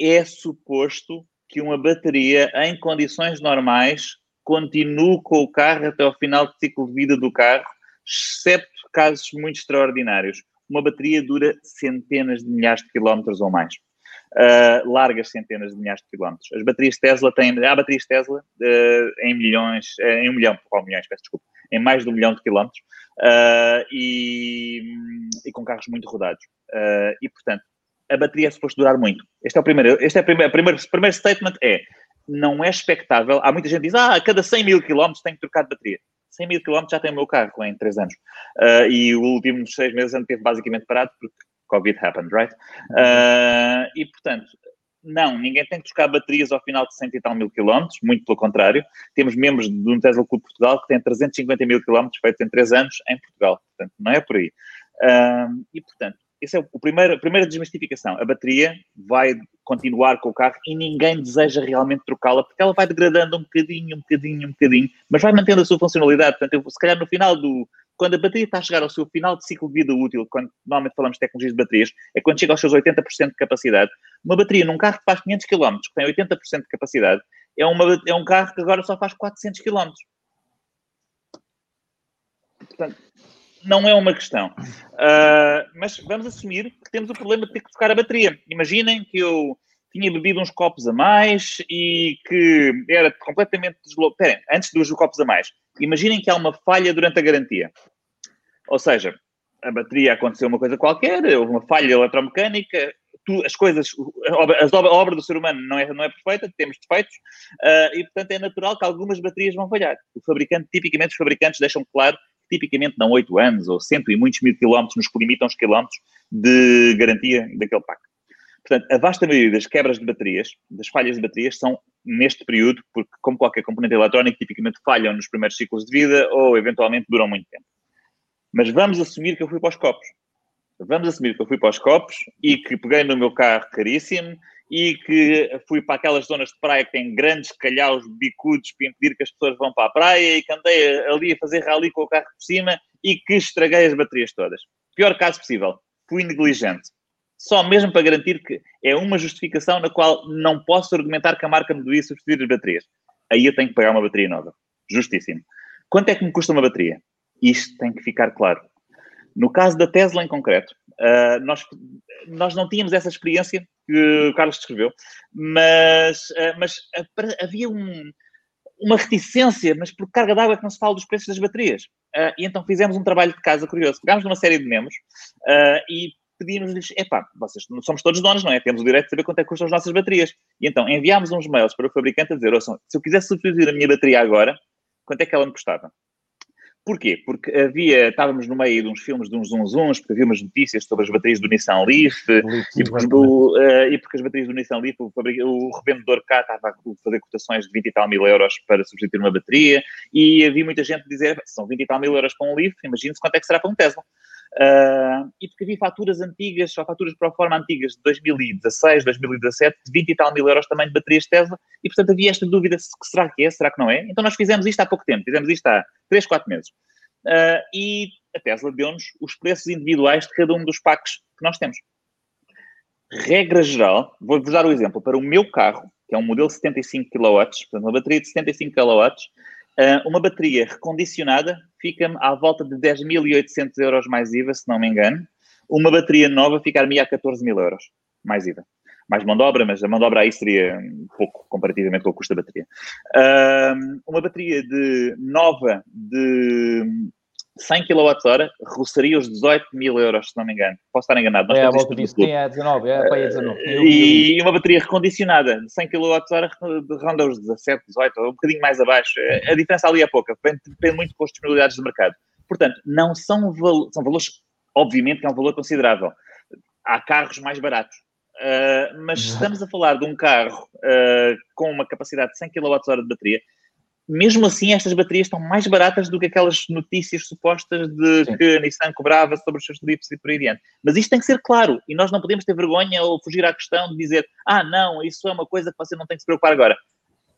É suposto que uma bateria em condições normais continue com o carro até ao final do ciclo de vida do carro, exceto casos muito extraordinários. Uma bateria dura centenas de milhares de quilómetros ou mais uh, largas centenas de milhares de quilómetros. As baterias Tesla têm, há baterias Tesla uh, em milhões, uh, em um milhão, qual milhões, peço desculpa, em mais de um milhão de quilómetros e, e, com carros muito rodados. e, portanto, a bateria é suposto durar muito. Este é o primeiro, este é o primeiro, primeiro, primeiro statement é, não é expectável, há muita gente que diz, ah, a cada 100 mil quilómetros tenho que trocar de bateria. 100 mil quilómetros já tem o meu carro em 3 anos. Uh, e os últimos 6 meses ano teve basicamente parado porque Covid happened, right? Uh, e, portanto, não, ninguém tem que buscar baterias ao final de 100 e tal mil quilómetros, muito pelo contrário. Temos membros de um Tesla Clube Portugal que têm 350 mil quilómetros feitos em 3 anos em Portugal. Portanto, não é por aí. Uh, e, portanto, essa é o primeiro, a primeira desmistificação. A bateria vai continuar com o carro e ninguém deseja realmente trocá-la porque ela vai degradando um bocadinho, um bocadinho, um bocadinho, mas vai mantendo a sua funcionalidade. Portanto, eu, se calhar no final do, quando a bateria está a chegar ao seu final de ciclo de vida útil, quando normalmente falamos de tecnologias de baterias, é quando chega aos seus 80% de capacidade. Uma bateria num carro que faz 500 km, que tem 80% de capacidade, é, uma, é um carro que agora só faz 400 km. Portanto, não é uma questão. Uh, mas vamos assumir que temos o problema de ter que trocar a bateria. Imaginem que eu tinha bebido uns copos a mais e que era completamente deslocado. Esperem, antes dos copos a mais, imaginem que há uma falha durante a garantia. Ou seja, a bateria aconteceu uma coisa qualquer, houve uma falha eletromecânica, tu, as coisas, a obra, a obra do ser humano não é, não é perfeita, temos defeitos, uh, e portanto é natural que algumas baterias vão falhar. O fabricante, tipicamente, os fabricantes deixam claro tipicamente dão 8 anos ou cento e muitos mil quilómetros, nos que limitam os quilómetros de garantia daquele pack. Portanto, a vasta maioria das quebras de baterias, das falhas de baterias, são neste período, porque, como qualquer componente eletrónico, tipicamente falham nos primeiros ciclos de vida ou, eventualmente, duram muito tempo. Mas vamos assumir que eu fui para os copos. Vamos assumir que eu fui para os copos e que peguei no meu carro caríssimo e que fui para aquelas zonas de praia que têm grandes calhaus bicudos para impedir que as pessoas vão para a praia e que andei ali a fazer rally com o carro por cima e que estraguei as baterias todas. Pior caso possível, fui negligente só mesmo para garantir que é uma justificação na qual não posso argumentar que a marca me devia substituir as baterias. Aí eu tenho que pagar uma bateria nova. Justíssimo. Quanto é que me custa uma bateria? Isto tem que ficar claro. No caso da Tesla em concreto, uh, nós, nós não tínhamos essa experiência que o Carlos descreveu, mas, uh, mas havia um, uma reticência, mas por carga d'água que não se fala dos preços das baterias. Uh, e então fizemos um trabalho de casa curioso. Pegámos numa série de membros e pedimos-lhes, epá, vocês somos todos donos, não é? Temos o direito de saber quanto é que custam as nossas baterias. E então enviámos uns mails para o fabricante a dizer, ouçam, se eu quisesse substituir a minha bateria agora, quanto é que ela me custava? Porquê? Porque havia, estávamos no meio de uns filmes de uns zunzuns, porque havia umas notícias sobre as baterias do Nissan Leaf, e, porque, do, uh, e porque as baterias do Nissan Leaf, o, o revendedor cá estava a fazer cotações de 20 e tal mil euros para substituir uma bateria, e havia muita gente a dizer, são 20 e tal mil euros para um Leaf, imagine-se quanto é que será para um Tesla. Uh, e porque havia faturas antigas, só faturas para forma antigas de 2016, 2017, de 20 e tal mil euros também de baterias Tesla, e portanto havia esta dúvida, se, será que é, será que não é? Então nós fizemos isto há pouco tempo, fizemos isto há 3, 4 meses. Uh, e a Tesla deu-nos os preços individuais de cada um dos packs que nós temos. Regra geral, vou-vos dar o um exemplo, para o meu carro, que é um modelo 75 kW, portanto uma bateria de 75 kW, Uh, uma bateria recondicionada fica-me à volta de 10.800 euros mais IVA, se não me engano. Uma bateria nova ficar-me a 14 mil euros mais IVA. Mais mão de obra, mas a mão de obra aí seria pouco comparativamente com o custo da bateria. Uh, uma bateria de nova de 100 kWh roçaria os 18 mil euros, se não me engano. Posso estar enganado. Nós é, a volta disso. Sim, é 19, é para 19. E uma bateria recondicionada de 100 kWh ronda os 17, 18, um bocadinho mais abaixo. A diferença ali é pouca, depende, depende muito com as disponibilidades do mercado. Portanto, não são, valo, são valores, obviamente que é um valor considerável. Há carros mais baratos. Uh, mas estamos a falar de um carro uh, com uma capacidade de 100 kWh de bateria, mesmo assim, estas baterias estão mais baratas do que aquelas notícias supostas de Sim. que a Nissan cobrava sobre os seus slips e por aí adiante. Mas isto tem que ser claro e nós não podemos ter vergonha ou fugir à questão de dizer ah, não, isso é uma coisa que você não tem que se preocupar agora.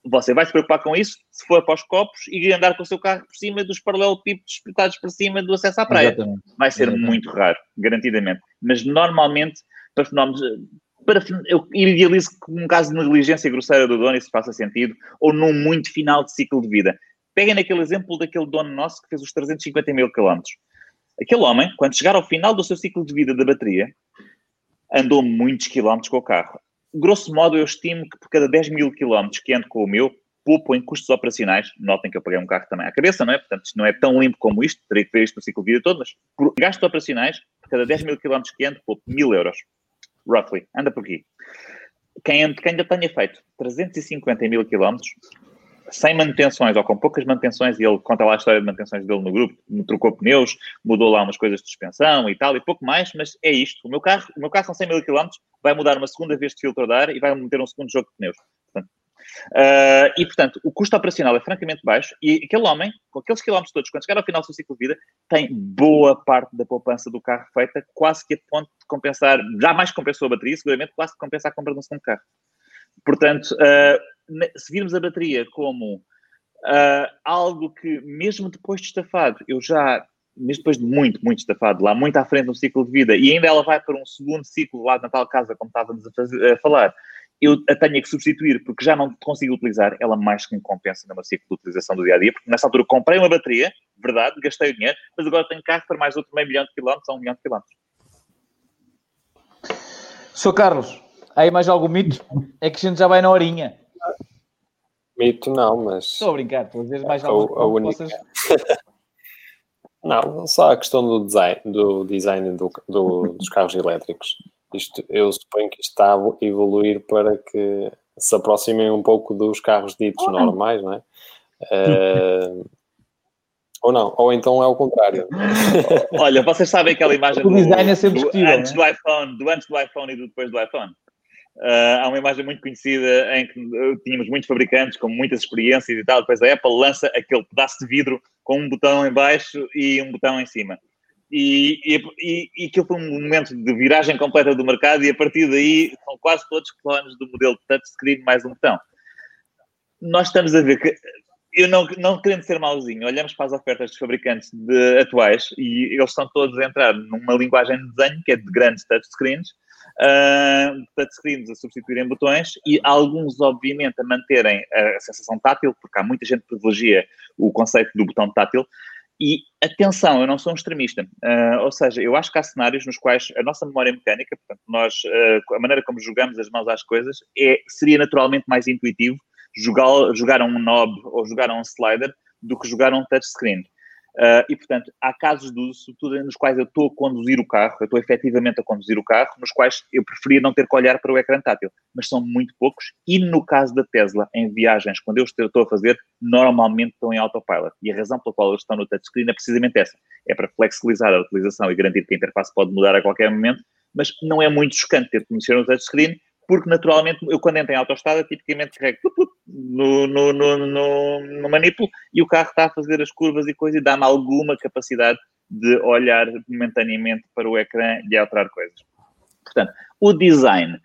Você vai se preocupar com isso se for para os copos e andar com o seu carro por cima dos paralelepípedos espetados por cima do acesso à praia. Exatamente. Vai ser Exatamente. muito raro, garantidamente. Mas normalmente, para fenómenos para, eu idealizo que num caso de negligência grosseira do dono isso faça sentido, ou num muito final de ciclo de vida. Peguem naquele exemplo daquele dono nosso que fez os 350 mil quilómetros. Aquele homem, quando chegar ao final do seu ciclo de vida da bateria, andou muitos quilómetros com o carro. Grosso modo, eu estimo que por cada 10 mil quilómetros que ando com o meu, poupo em custos operacionais. Notem que eu paguei um carro também à cabeça, não é? Portanto, isto não é tão limpo como isto, teria que ver isto no ciclo de vida todo, mas por gastos operacionais, por cada 10 mil quilómetros que ando, poupo mil euros roughly, anda por aqui. Quem, quem ainda tenha feito 350 mil quilómetros, sem manutenções ou com poucas manutenções, e ele conta lá a história de manutenções dele no grupo, trocou pneus, mudou lá umas coisas de suspensão e tal, e pouco mais, mas é isto. O meu carro, o meu carro são 100 mil quilómetros, vai mudar uma segunda vez de filtro de ar e vai meter um segundo jogo de pneus. Uh, e, portanto, o custo operacional é francamente baixo e aquele homem, com aqueles quilómetros todos, quando chegar ao final do seu ciclo de vida, tem boa parte da poupança do carro feita, quase que a ponto de compensar, já mais compensou a bateria, seguramente quase que compensa a compra de um segundo carro. Portanto, uh, se virmos a bateria como uh, algo que, mesmo depois de estafado, eu já mesmo depois de muito, muito estafado, lá muito à frente do ciclo de vida, e ainda ela vai para um segundo ciclo lá na tal casa, como estávamos a, fazer, a falar, eu a tenho que substituir porque já não consigo utilizar, ela mais que me compensa no meu ciclo de utilização do dia a dia, porque nessa altura comprei uma bateria, verdade, gastei o dinheiro, mas agora tenho carro para mais outro meio milhão de quilómetros ou um milhão de quilómetros. Sr. Carlos, há aí mais algum mito? É que a gente já vai na horinha. Mito não, mas. Estou a brincar, estou a dizer mais algo. A, a única... não, só a questão do design, do design do, do, dos carros elétricos. Isto, eu suponho que isto está a evoluir para que se aproximem um pouco dos carros ditos normais, não é? Uh, (laughs) ou não, ou então é o contrário. (laughs) Olha, vocês sabem aquela imagem o do, design é sempre do, antes do iPhone, do antes do iPhone e do depois do iPhone? Uh, há uma imagem muito conhecida em que tínhamos muitos fabricantes com muitas experiências e tal, depois a Apple lança aquele pedaço de vidro com um botão em baixo e um botão em cima e, e, e aquilo foi um momento de viragem completa do mercado e a partir daí são quase todos clones do modelo touchscreen mais um botão. Nós estamos a ver que, eu não, não querendo ser mauzinho, olhamos para as ofertas dos fabricantes de, atuais e eles estão todos a entrar numa linguagem de desenho que é de grandes touchscreens, uh, touchscreens a substituírem botões e alguns, obviamente, a manterem a sensação tátil, porque há muita gente que privilegia o conceito do botão tátil, E atenção, eu não sou um extremista. Uh, ou seja, eu acho que há cenários nos quais a nossa memória mecânica, portanto, nós, uh, a maneira como jogamos as mãos às coisas, é, seria naturalmente mais intuitivo jogar, jogar um knob ou jogar um slider do que jogar um touchscreen. Uh, e, portanto, há casos de uso, sobretudo nos quais eu estou a conduzir o carro, eu estou efetivamente a conduzir o carro, nos quais eu preferia não ter que olhar para o ecrã tátil, mas são muito poucos. E no caso da Tesla, em viagens, quando eu estou a fazer, normalmente estão em autopilot. E a razão pela qual eles estão no touchscreen é precisamente essa: é para flexibilizar a utilização e garantir que a interface pode mudar a qualquer momento, mas não é muito chocante ter que mexer no touchscreen, porque naturalmente eu quando entro em autoestrada tipicamente carrego no, no, no, no, manipulo e o carro está a fazer as curvas e coisa e dá-me alguma capacidade de olhar momentaneamente para o ecrã e alterar coisas. Portanto, o design.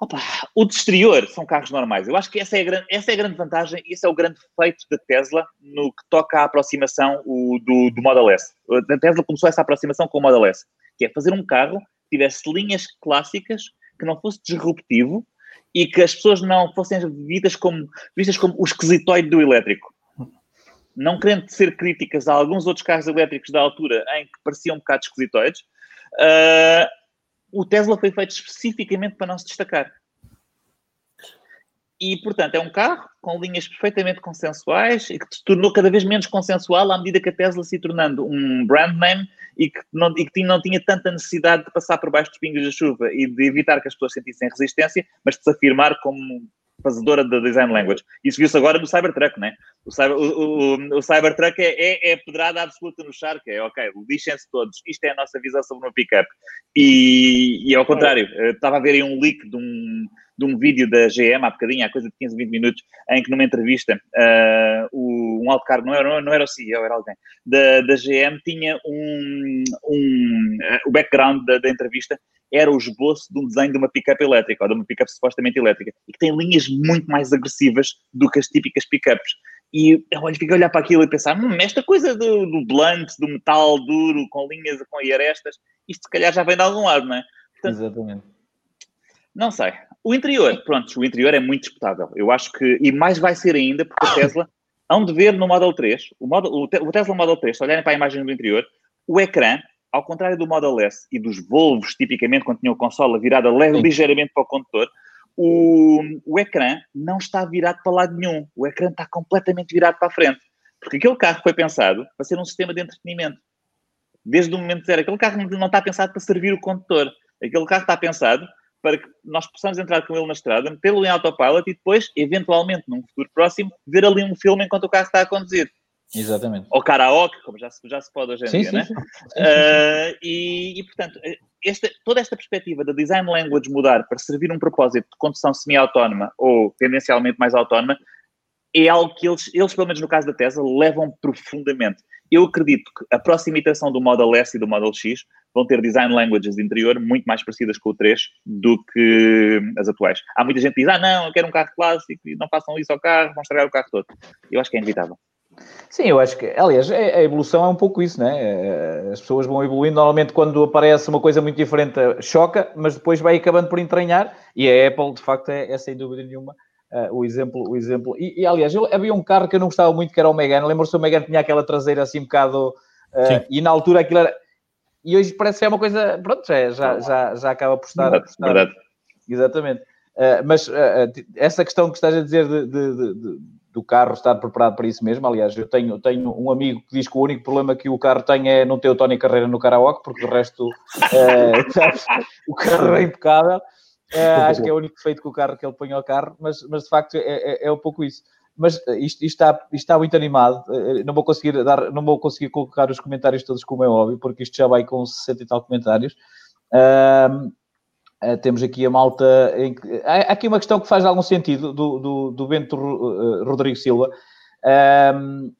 Opa, o de exterior são carros normais. Eu acho que essa é, a grande, essa é a grande vantagem e esse é o grande feito da Tesla no que toca à aproximação o, do, do Model S. A Tesla começou essa aproximação com o Model S, que é fazer um carro que tivesse linhas clássicas que não fosse disruptivo e que as pessoas não fossem vistas como, vistas como o esquisitoide do elétrico. Não querendo ser críticas a alguns outros carros elétricos da altura em que pareciam um bocado esquisitoides, uh, o Tesla foi feito especificamente para não se destacar. E, portanto, é um carro com linhas perfeitamente consensuais e que se tornou cada vez menos consensual à medida que a Tesla se tornando um brand name e que não, e que não tinha tanta necessidade de passar por baixo dos pingos da chuva e de evitar que as pessoas sentissem resistência, mas de se afirmar como fazedora da design language. Isso viu-se agora no Cybertruck, né? O, cyber, o, o, o Cybertruck é, é, é pedrada absoluta no Shark, é ok, lixem-se todos, isto é a nossa visão sobre uma pickup. E, e ao contrário, estava a ver aí um leak de um, de um vídeo da GM há bocadinho, há coisa de 15, 20 minutos, em que numa entrevista uh, o, um autocarro, não era, não era o CEO, era alguém, da, da GM tinha um, um uh, o background da, da, entrevista era o esboço de um desenho de uma pick-up elétrica, ou de uma pick-up supostamente elétrica, e que tem linhas muito mais agressivas do que as típicas pick-ups. E eu fico a olhar para aquilo e pensar, hum, esta coisa do, do blunt, do metal duro, com linhas com arestas, isto se calhar já vem de algum lado, não é? Portanto, Exatamente. Não sei. O interior, pronto, o interior é muito disputável. Eu acho que, e mais vai ser ainda, porque a Tesla, hão de ver no Model 3, o, Model, o Tesla Model 3, se olharem para a imagem do interior, o ecrã, ao contrário do Model S e dos Volvos, tipicamente, quando tinham a consola virada ligeiramente para o condutor, o, o ecrã não está virado para lado nenhum. O ecrã está completamente virado para a frente. Porque aquele carro foi pensado para ser um sistema de entretenimento. Desde o momento zero. Aquele carro não está pensado para servir o condutor. Aquele carro está pensado para que nós possamos entrar com ele na estrada, metê-lo em autopilot e depois, eventualmente, num futuro próximo, ver ali um filme enquanto o carro está a conduzir. Exatamente. Ou karaoke, como já se, já se pode hoje em sim, dia, sim, né? Sim. Uh, e, e, portanto, esta, toda esta perspectiva da design language mudar para servir um propósito de condução semi-autónoma ou tendencialmente mais autónoma é algo que eles, eles, pelo menos no caso da Tesla, levam profundamente. Eu acredito que a próxima iteração do Model S e do Model X vão ter design languages de interior muito mais parecidas com o 3 do que as atuais. Há muita gente que diz, ah não, eu quero um carro clássico e não façam isso ao carro, vão estragar o carro todo. Eu acho que é inevitável. Sim, eu acho que, aliás, é, a evolução é um pouco isso, né? As pessoas vão evoluindo. Normalmente, quando aparece uma coisa muito diferente, choca, mas depois vai acabando por entranhar. E a Apple, de facto, é, é sem dúvida nenhuma Uh, o exemplo, o exemplo. E, e, aliás, eu, havia um carro que eu não gostava muito, que era o Megane. Lembro-se que o Megane tinha aquela traseira assim um bocado. Uh, e na altura aquilo era. E hoje parece que é uma coisa. Pronto, já, já, já, já acaba por estar. Verdade. Por estar verdade. Exatamente. Uh, mas essa questão que estás a dizer de, de, de, do carro estar preparado para isso mesmo. Aliás, eu tenho, tenho um amigo que diz que o único problema que o carro tem é não ter o Tony Carreira no karaoke, porque o resto. (laughs) o carro é impecável. É, acho que é o único defeito que o carro que ele põe ao carro, mas, mas de facto é, é, é um pouco isso. Mas eh, isto, isto, está, isto está muito animado. Eh, não vou conseguir dar, não vou conseguir colocar os comentários todos como é óbvio, porque isto já vai com 60 e tal comentários. Uh, temos aqui a malta. Em, há, aqui uma questão que faz algum sentido do, do, do Bento Rodrigo Silva. Uh,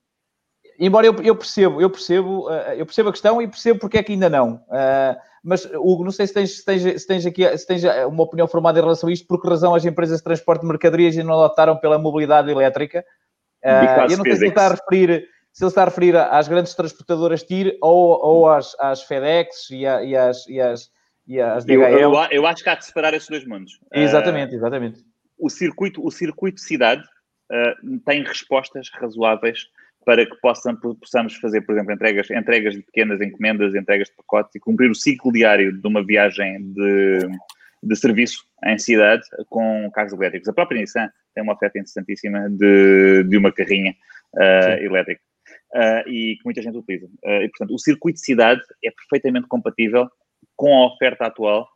embora eu, eu, percebo, eu percebo, eu percebo a questão e percebo porque é que ainda não. Uh, mas, Hugo, não sei se tens, se tens, se tens aqui se tens uma opinião formada em relação a isto, por que razão as empresas de transporte de mercadorias ainda não optaram pela mobilidade elétrica? Eu não sei se ele está a referir, se ele está a referir às grandes transportadoras TIR ou, ou às, às FedEx e, a, e, às, e, às, e às DHL. Eu, eu, eu, acho que há de separar esses dois mundos. Exatamente, uh, exatamente. O circuito, o circuito cidade uh, tem respostas razoáveis para que possam, possamos fazer, por exemplo, entregas, entregas de pequenas encomendas, entregas de pacotes e cumprir o ciclo diário de uma viagem de, de serviço em cidade com carros elétricos. A própria Nissan tem uma oferta interessantíssima de, de uma carrinha uh, elétrica uh, e que muita gente utiliza. Uh, e, portanto, o circuito de cidade é perfeitamente compatível com a oferta atual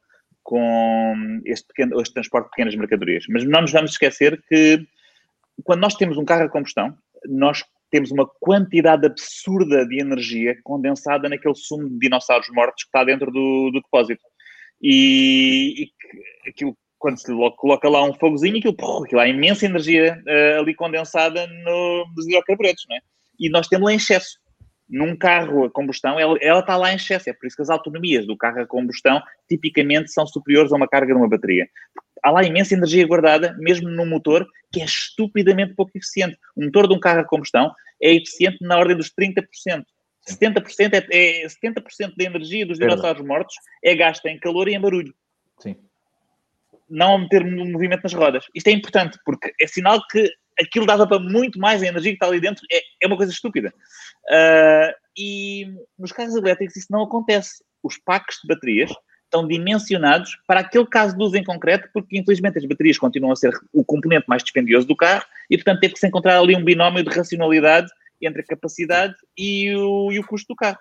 com este, pequeno, este transporte de pequenas mercadorias. Mas não nos vamos esquecer que quando nós temos um carro a combustão, nós temos uma quantidade absurda de energia condensada naquele sumo de dinossauros mortos que está dentro do, do depósito. E, e aquilo, quando se coloca lá um fogozinho, aquilo, porra, aquilo há imensa energia uh, ali condensada no, nos hidrocarburetos, não é? E nós temos lá em excesso. Num carro a combustão, ela, ela está lá em excesso. É por isso que as autonomias do carro a combustão tipicamente são superiores a uma carga de uma bateria há lá imensa energia guardada, mesmo no motor, que é estupidamente pouco eficiente. O motor de um carro a combustão é eficiente na ordem dos 30%. 70% é, é 70% da energia dos dinossauros mortos é gasta em calor e em barulho. Sim. Não a meter movimento nas rodas. Isto é importante, porque é sinal que aquilo dava para muito mais a energia que está ali dentro. É, é uma coisa estúpida. Uh, e nos carros elétricos isso não acontece. Os packs de baterias estão dimensionados para aquele caso de uso em concreto, porque infelizmente as baterias continuam a ser o componente mais dispendioso do carro e, portanto, teve que se encontrar ali um binómio de racionalidade entre a capacidade e o, e o custo do carro.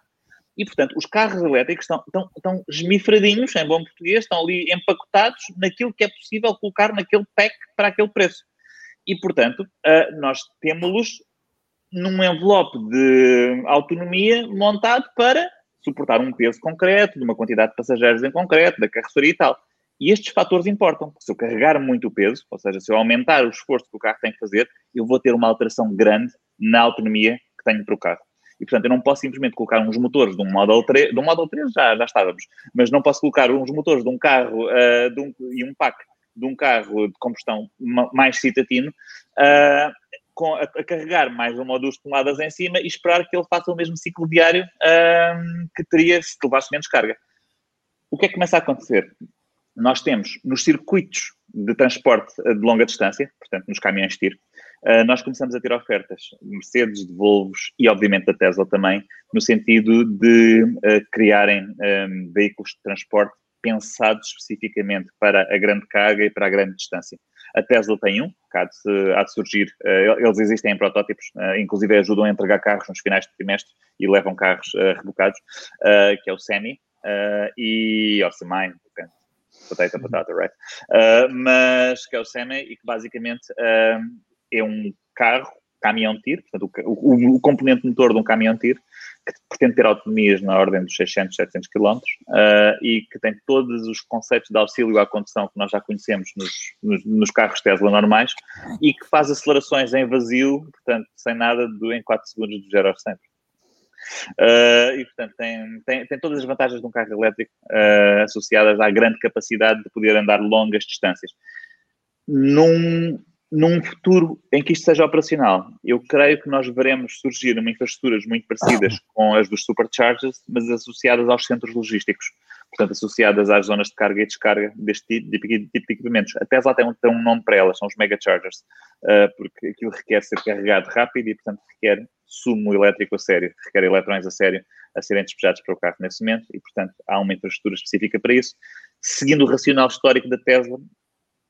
E, portanto, os carros elétricos estão, estão, estão esmifradinhos, em bom português, estão ali empacotados naquilo que é possível colocar naquele pack para aquele preço. E, portanto, uh, nós temos-los num envelope de autonomia montado para suportar um peso concreto, de uma quantidade de passageiros em concreto, da carroceria e tal. E estes fatores importam. Se eu carregar muito o peso, ou seja, se eu aumentar o esforço que o carro tem que fazer, eu vou ter uma alteração grande na autonomia que tenho para o carro. E, portanto, eu não posso simplesmente colocar uns motores de um Model 3, de um Model 3 já, já estávamos, mas não posso colocar uns motores de um carro uh, de um, e um pack de um carro de combustão mais citadino uh, com, a, a, carregar mais uma ou duas toneladas em cima e esperar que ele faça o mesmo ciclo diário um, que teria se levasse menos carga. O que é que começa a acontecer? Nós temos nos circuitos de transporte de longa distância, portanto nos caminhões tiro, uh, nós começamos a ter ofertas de Mercedes, de Volvos e obviamente da Tesla também, no sentido de uh, criarem um, veículos de transporte pensados especificamente para a grande carga e para a grande distância. A Tesla tem um, que há de, há de surgir, uh, eles existem em protótipos, uh, inclusive ajudam a entregar carros nos finais de trimestre e levam carros uh, rebocados, que é o Semi e o Semi, potato, potato, right? mas que é o Semi e que basicamente é um carro, caminhão tiro, portanto o, o, o componente motor de um caminhão tiro, que pretende ter autonomias na ordem dos 600, 700 km uh, e que tem todos os conceitos de auxílio à condução que nós já conhecemos nos, nos, nos, carros Tesla normais e que faz acelerações em vazio, portanto, sem nada, do, em 4 segundos do 0 ao 100. Uh, e, portanto, tem, tem, tem, todas as vantagens de um carro elétrico uh, associadas à grande capacidade de poder andar longas distâncias. Num, num futuro em que isto seja operacional, eu creio que nós veremos surgir uma infraestruturas muito parecidas (laughs) com as dos superchargers, mas associadas aos centros logísticos, portanto, associadas às zonas de carga e descarga deste tipo, de equipamentos. A Tesla tem um, tem um nome para elas, são os megachargers, uh, porque aquilo requer ser carregado rápido e, portanto, requer sumo elétrico a sério, requer eletrões a sério a serem despejados para o carro nesse momento e, portanto, há uma infraestrutura específica para isso. Seguindo o racional histórico da Tesla,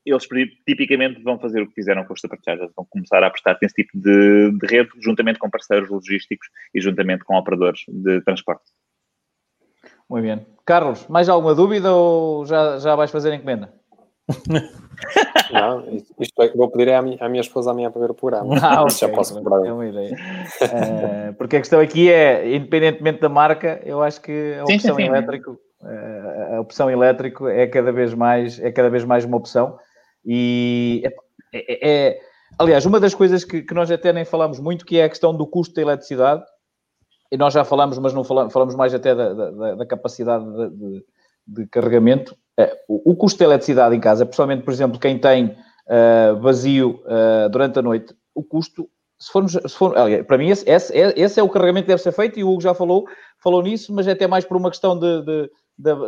eles tipicamente vão fazer o que fizeram com os superchargers, vão começar a apostar nesse tipo de, de rede, juntamente com parceiros logísticos e juntamente com operadores de transporte. Muito bem. Carlos, mais alguma dúvida ou já, já vais fazer encomenda? (laughs) Não, isto é que vou pedir à minha, à minha esposa amanhã para ver o programa. Ah, okay. Já posso comprar. É uma ideia. uh, porque a questão aqui é, independentemente da marca, eu acho que a opção sim, sim, elétrico, uh, a opção elétrico é cada vez mais, é cada vez mais uma opção. E é, é, é, aliás, uma das coisas que, que, nós até nem falamos muito, que é a questão do custo da eletricidade, e nós já falamos, mas não falamos, falamos mais até da, da, da capacidade de, de, de carregamento. É, o, o, custo da eletricidade em casa, principalmente, por exemplo, quem tem uh, vazio uh, durante a noite, o custo, se formos, se for, para mim, esse, esse, esse, é o carregamento que deve ser feito, e o Hugo já falou, falou nisso, mas é até mais por uma questão de, de,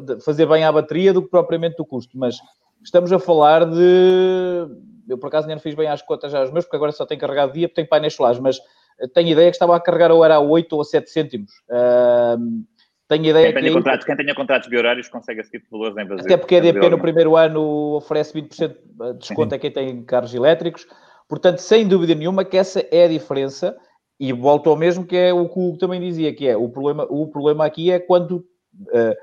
de fazer bem à bateria do que propriamente do custo. Mas estamos a falar de. Eu, por acaso, nem fiz bem as contas já os meus, porque agora só tenho carregado dia, porque tenho painéis solares, mas tenho ideia que estava a carregar ou era a 8 ou a 7 cêntimos. Uh, tenho ideia quem, tenha que... contratos, quem tenha contratos biorários consegue esse tipo de valores em Brasil. Até porque a EDP no primeiro ano oferece 20% de desconto a quem tem carros elétricos. Portanto, sem dúvida nenhuma que essa é a diferença. E volto ao mesmo que é o que o Hugo também dizia, que é o problema, o problema aqui é quando uh,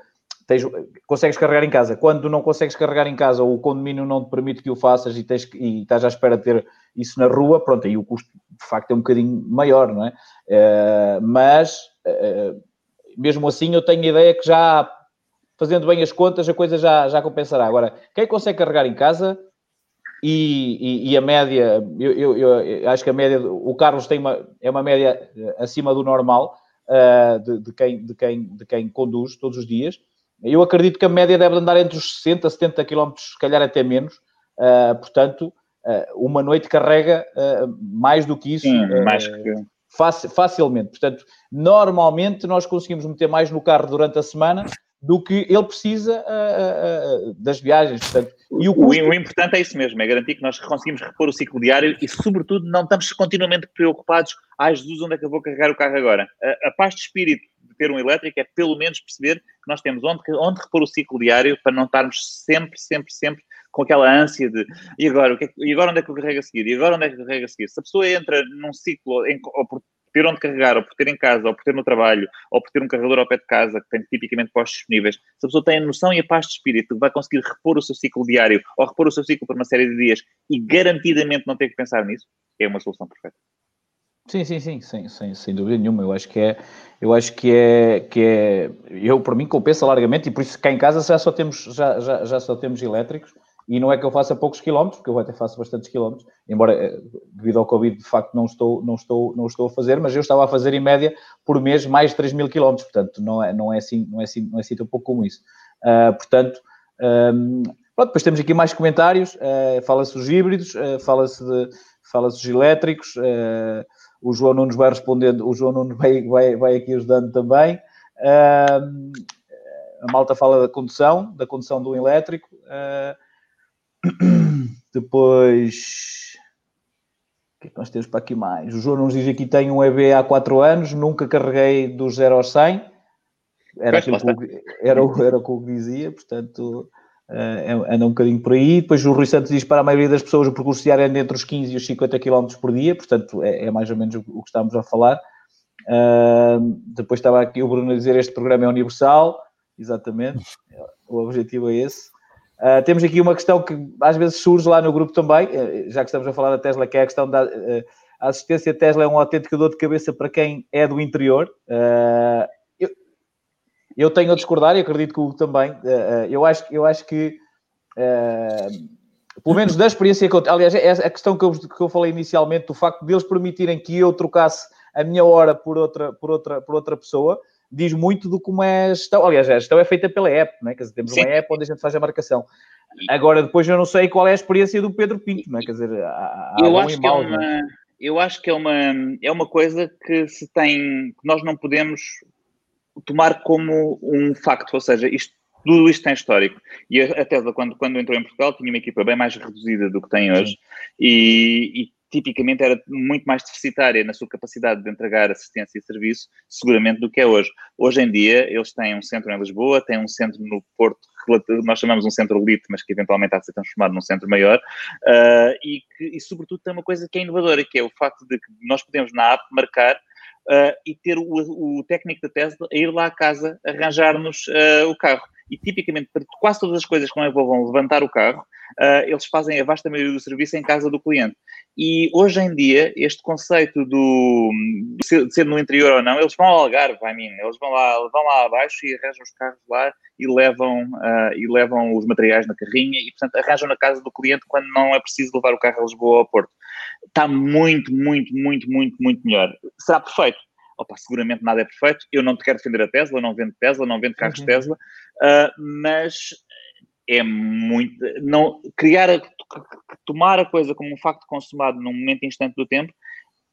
tens, consegues carregar em casa. Quando não consegues carregar em casa ou o condomínio não te permite que o faças e, tens, e estás à espera de ter isso na rua, pronto, aí o custo de facto é um bocadinho maior, não é? Uh, mas... Uh, mesmo assim, eu tenho a ideia que já, fazendo bem as contas, a coisa já, já compensará. Agora, quem consegue carregar em casa e, e, e a média, eu, eu, eu, acho que a média, o Carlos tem uma, é uma média eh, acima do normal uh, de, de, quem, de, quem, de quem conduz todos os dias. Eu acredito que a média deve andar entre os 60, 70 km, se calhar até menos. Uh, portanto, uh, uma noite carrega mais do que isso. Sim, mais que facilmente. Portanto, normalmente nós conseguimos meter mais no carro durante a semana do que ele precisa uh, uh, das viagens. Portanto, e o, custo... o, importante é isso mesmo, é garantir que nós conseguimos repor o ciclo diário e, sobretudo, não estamos continuamente preocupados. Ai, Jesus, onde é que eu vou carregar o carro agora? A, a paz de espírito de ter um elétrico é, pelo menos, perceber que nós temos onde, onde repor o ciclo diário para não estarmos sempre, sempre, sempre com aquela ânsia de e agora, o que é, e agora onde é que eu carrego a seguir? E agora onde é que eu carrego a seguir? Se a pessoa entra num ciclo, em, ou por ter onde carregar, ou por ter em casa, ou por ter no trabalho, ou por ter um carregador ao pé de casa, que tem tipicamente postos disponíveis, se a pessoa tem a noção e a paz de espírito vai conseguir repor o seu ciclo diário, ou repor o seu ciclo por uma série de dias, e garantidamente não ter que pensar nisso, é uma solução perfeita. Sim, sim, sim, sem, sem, sem dúvida nenhuma. Eu acho que é, eu acho que é, que é, eu para mim compensa largamente e por isso cá em casa já só temos, já, já, já só temos elétricos e não é que eu faça poucos quilómetros, porque eu até faço bastantes quilómetros, embora eh, devido ao Covid de facto não estou, não estou, não estou a fazer, mas eu estava a fazer em média por mês mais de 3 mil quilómetros, portanto não é, não é assim, não é assim, não é assim tão pouco como isso. Uh, portanto, um, pronto, depois temos aqui mais comentários, uh, fala-se dos híbridos, uh, fala-se de, fala-se dos elétricos, o João Nunes vai respondendo, o João Nunes vai, vai, vai aqui ajudando também. a malta fala da condução, da condução do elétrico. Uh, (clears throat) Depois, o que é que nós temos para aqui mais? O João nos diz aqui: tem um EV há 4 anos, nunca carreguei dos 0 aos 100. Era, aquilo que, era, era o que eu dizia, portanto, uh, anda um bocadinho por aí. Depois o Rui Santos diz para a maioria das pessoas o percurso diário é entre os 15 e os 50 km por dia, portanto, é, é mais ou menos o, que estamos a falar. Uh, depois estava aqui o Bruno a dizer: este programa é universal, exatamente, (laughs) o objetivo é esse. Uh, temos aqui uma questão que às vezes surge lá no grupo também, já que estamos a falar da Tesla, que é a questão da uh, assistência Tesla é um autêntico dor de cabeça para quem é do interior. Uh, eu, tenho a discordar e acredito que o também. eu, acho, eu acho que, pelo menos da experiência que eu aliás, é a questão que eu, que eu falei inicialmente, do facto de eles permitirem que eu trocasse a minha hora por outra, por outra, por outra pessoa, diz muito do como é a gestão. Aliás, a gestão é feita pela app, não é? Quer dizer, temos Sim. uma app onde a gente faz a marcação. Agora, depois eu não sei qual é a experiência do Pedro Pinto, não é? Quer dizer, há, eu, acho que é uma, é? eu acho que é uma, é uma coisa que se tem, que nós não podemos tomar como um facto, ou seja, isto, tudo isto tem histórico. E a Tesla, quando, quando entrou em Portugal, tinha uma equipa bem mais reduzida do que tem hoje, e, e tipicamente era muito mais deficitária na sua capacidade de entregar assistência e serviço, seguramente, do que é hoje. Hoje em dia, eles têm um centro em Lisboa, têm um centro no Porto, nós chamamos um centro elite, mas que eventualmente há de ser transformado num centro maior, uh, e, que, e sobretudo tem uma coisa que é inovadora, que é o facto de que nós podemos na app marcar Uh, e ter o, o, técnico da Tesla a ir lá à casa arranjar-nos uh, o carro. E tipicamente, para quase todas as coisas que não envolvam levantar o carro, uh, eles fazem a vasta maioria do serviço em casa do cliente. E hoje em dia, este conceito do, de ser no interior ou não, eles vão ao Algarve, I mean, eles vão lá, vão lá abaixo e arranjam os carros lá e levam, uh, e levam os materiais na carrinha e, portanto, arranjam na casa do cliente quando não é preciso levar o carro a Lisboa ou ao Porto. Está muito, muito, muito, muito, muito melhor. Será perfeito? Opa, seguramente nada é perfeito. Eu não te quero defender a Tesla, não vendo Tesla, não vendo carros uhum. Tesla, mas é muito. Não, criar, a, tomar a coisa como um facto consumado num momento instante do tempo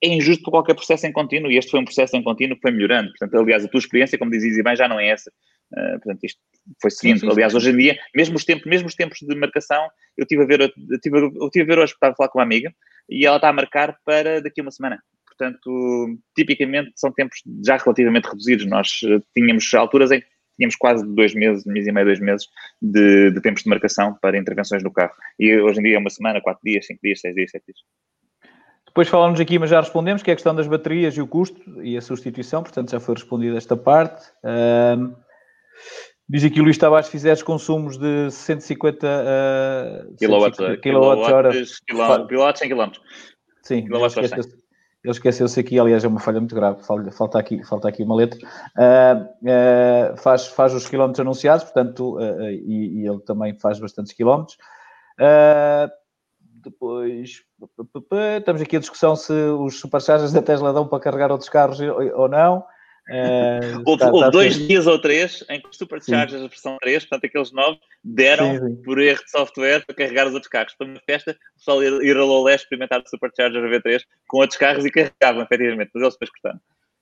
é injusto por qualquer processo em contínuo e este foi um processo em contínuo que foi melhorando. Portanto, aliás, a tua experiência, como dizes bem, já não é essa. Uh, portanto, isto foi seguindo. Sim, sim, aliás, sim. hoje em dia, mesmo os, tempos, mesmo os tempos de marcação, eu estive a ver, eu tive, eu tive a ver hoje, estava a falar com uma amiga e ela está a marcar para daqui a uma semana portanto, tipicamente são tempos já relativamente reduzidos. Nós uh, tínhamos alturas em que tínhamos quase dois meses, um mês e meio, dois meses de, de, tempos de marcação para intervenções no carro. E hoje em dia é uma semana, quatro dias, cinco dias, seis dias, sete dias. Depois falamos aqui, mas já respondemos, que é a questão das baterias e o custo e a substituição, portanto já foi respondida esta parte. Um, diz aqui o Luís Tavares, fizeres consumos de 150 uh, kWh, quilowatts em quilómetros. Sim, ele esqueceu-se aqui, aliás, é uma falha muito grave, falta aqui, falta aqui uma letra. Uh, uh, faz, faz os quilómetros anunciados, portanto, uh, e, e, ele também faz bastantes quilómetros. depois, estamos aqui a discussão se os superchargers da Tesla dão para carregar outros carros ou não. Uh, houve, está, houve está dois dias ou três em que os Superchargers, a versão 3, portanto aqueles novos, deram sim, sim. por erro de software para carregar os outros carros. Para uma festa, o pessoal ir, ir a Lolé experimentar o Supercharger V3 com outros carros e carregavam, efetivamente, mas eles depois cortaram.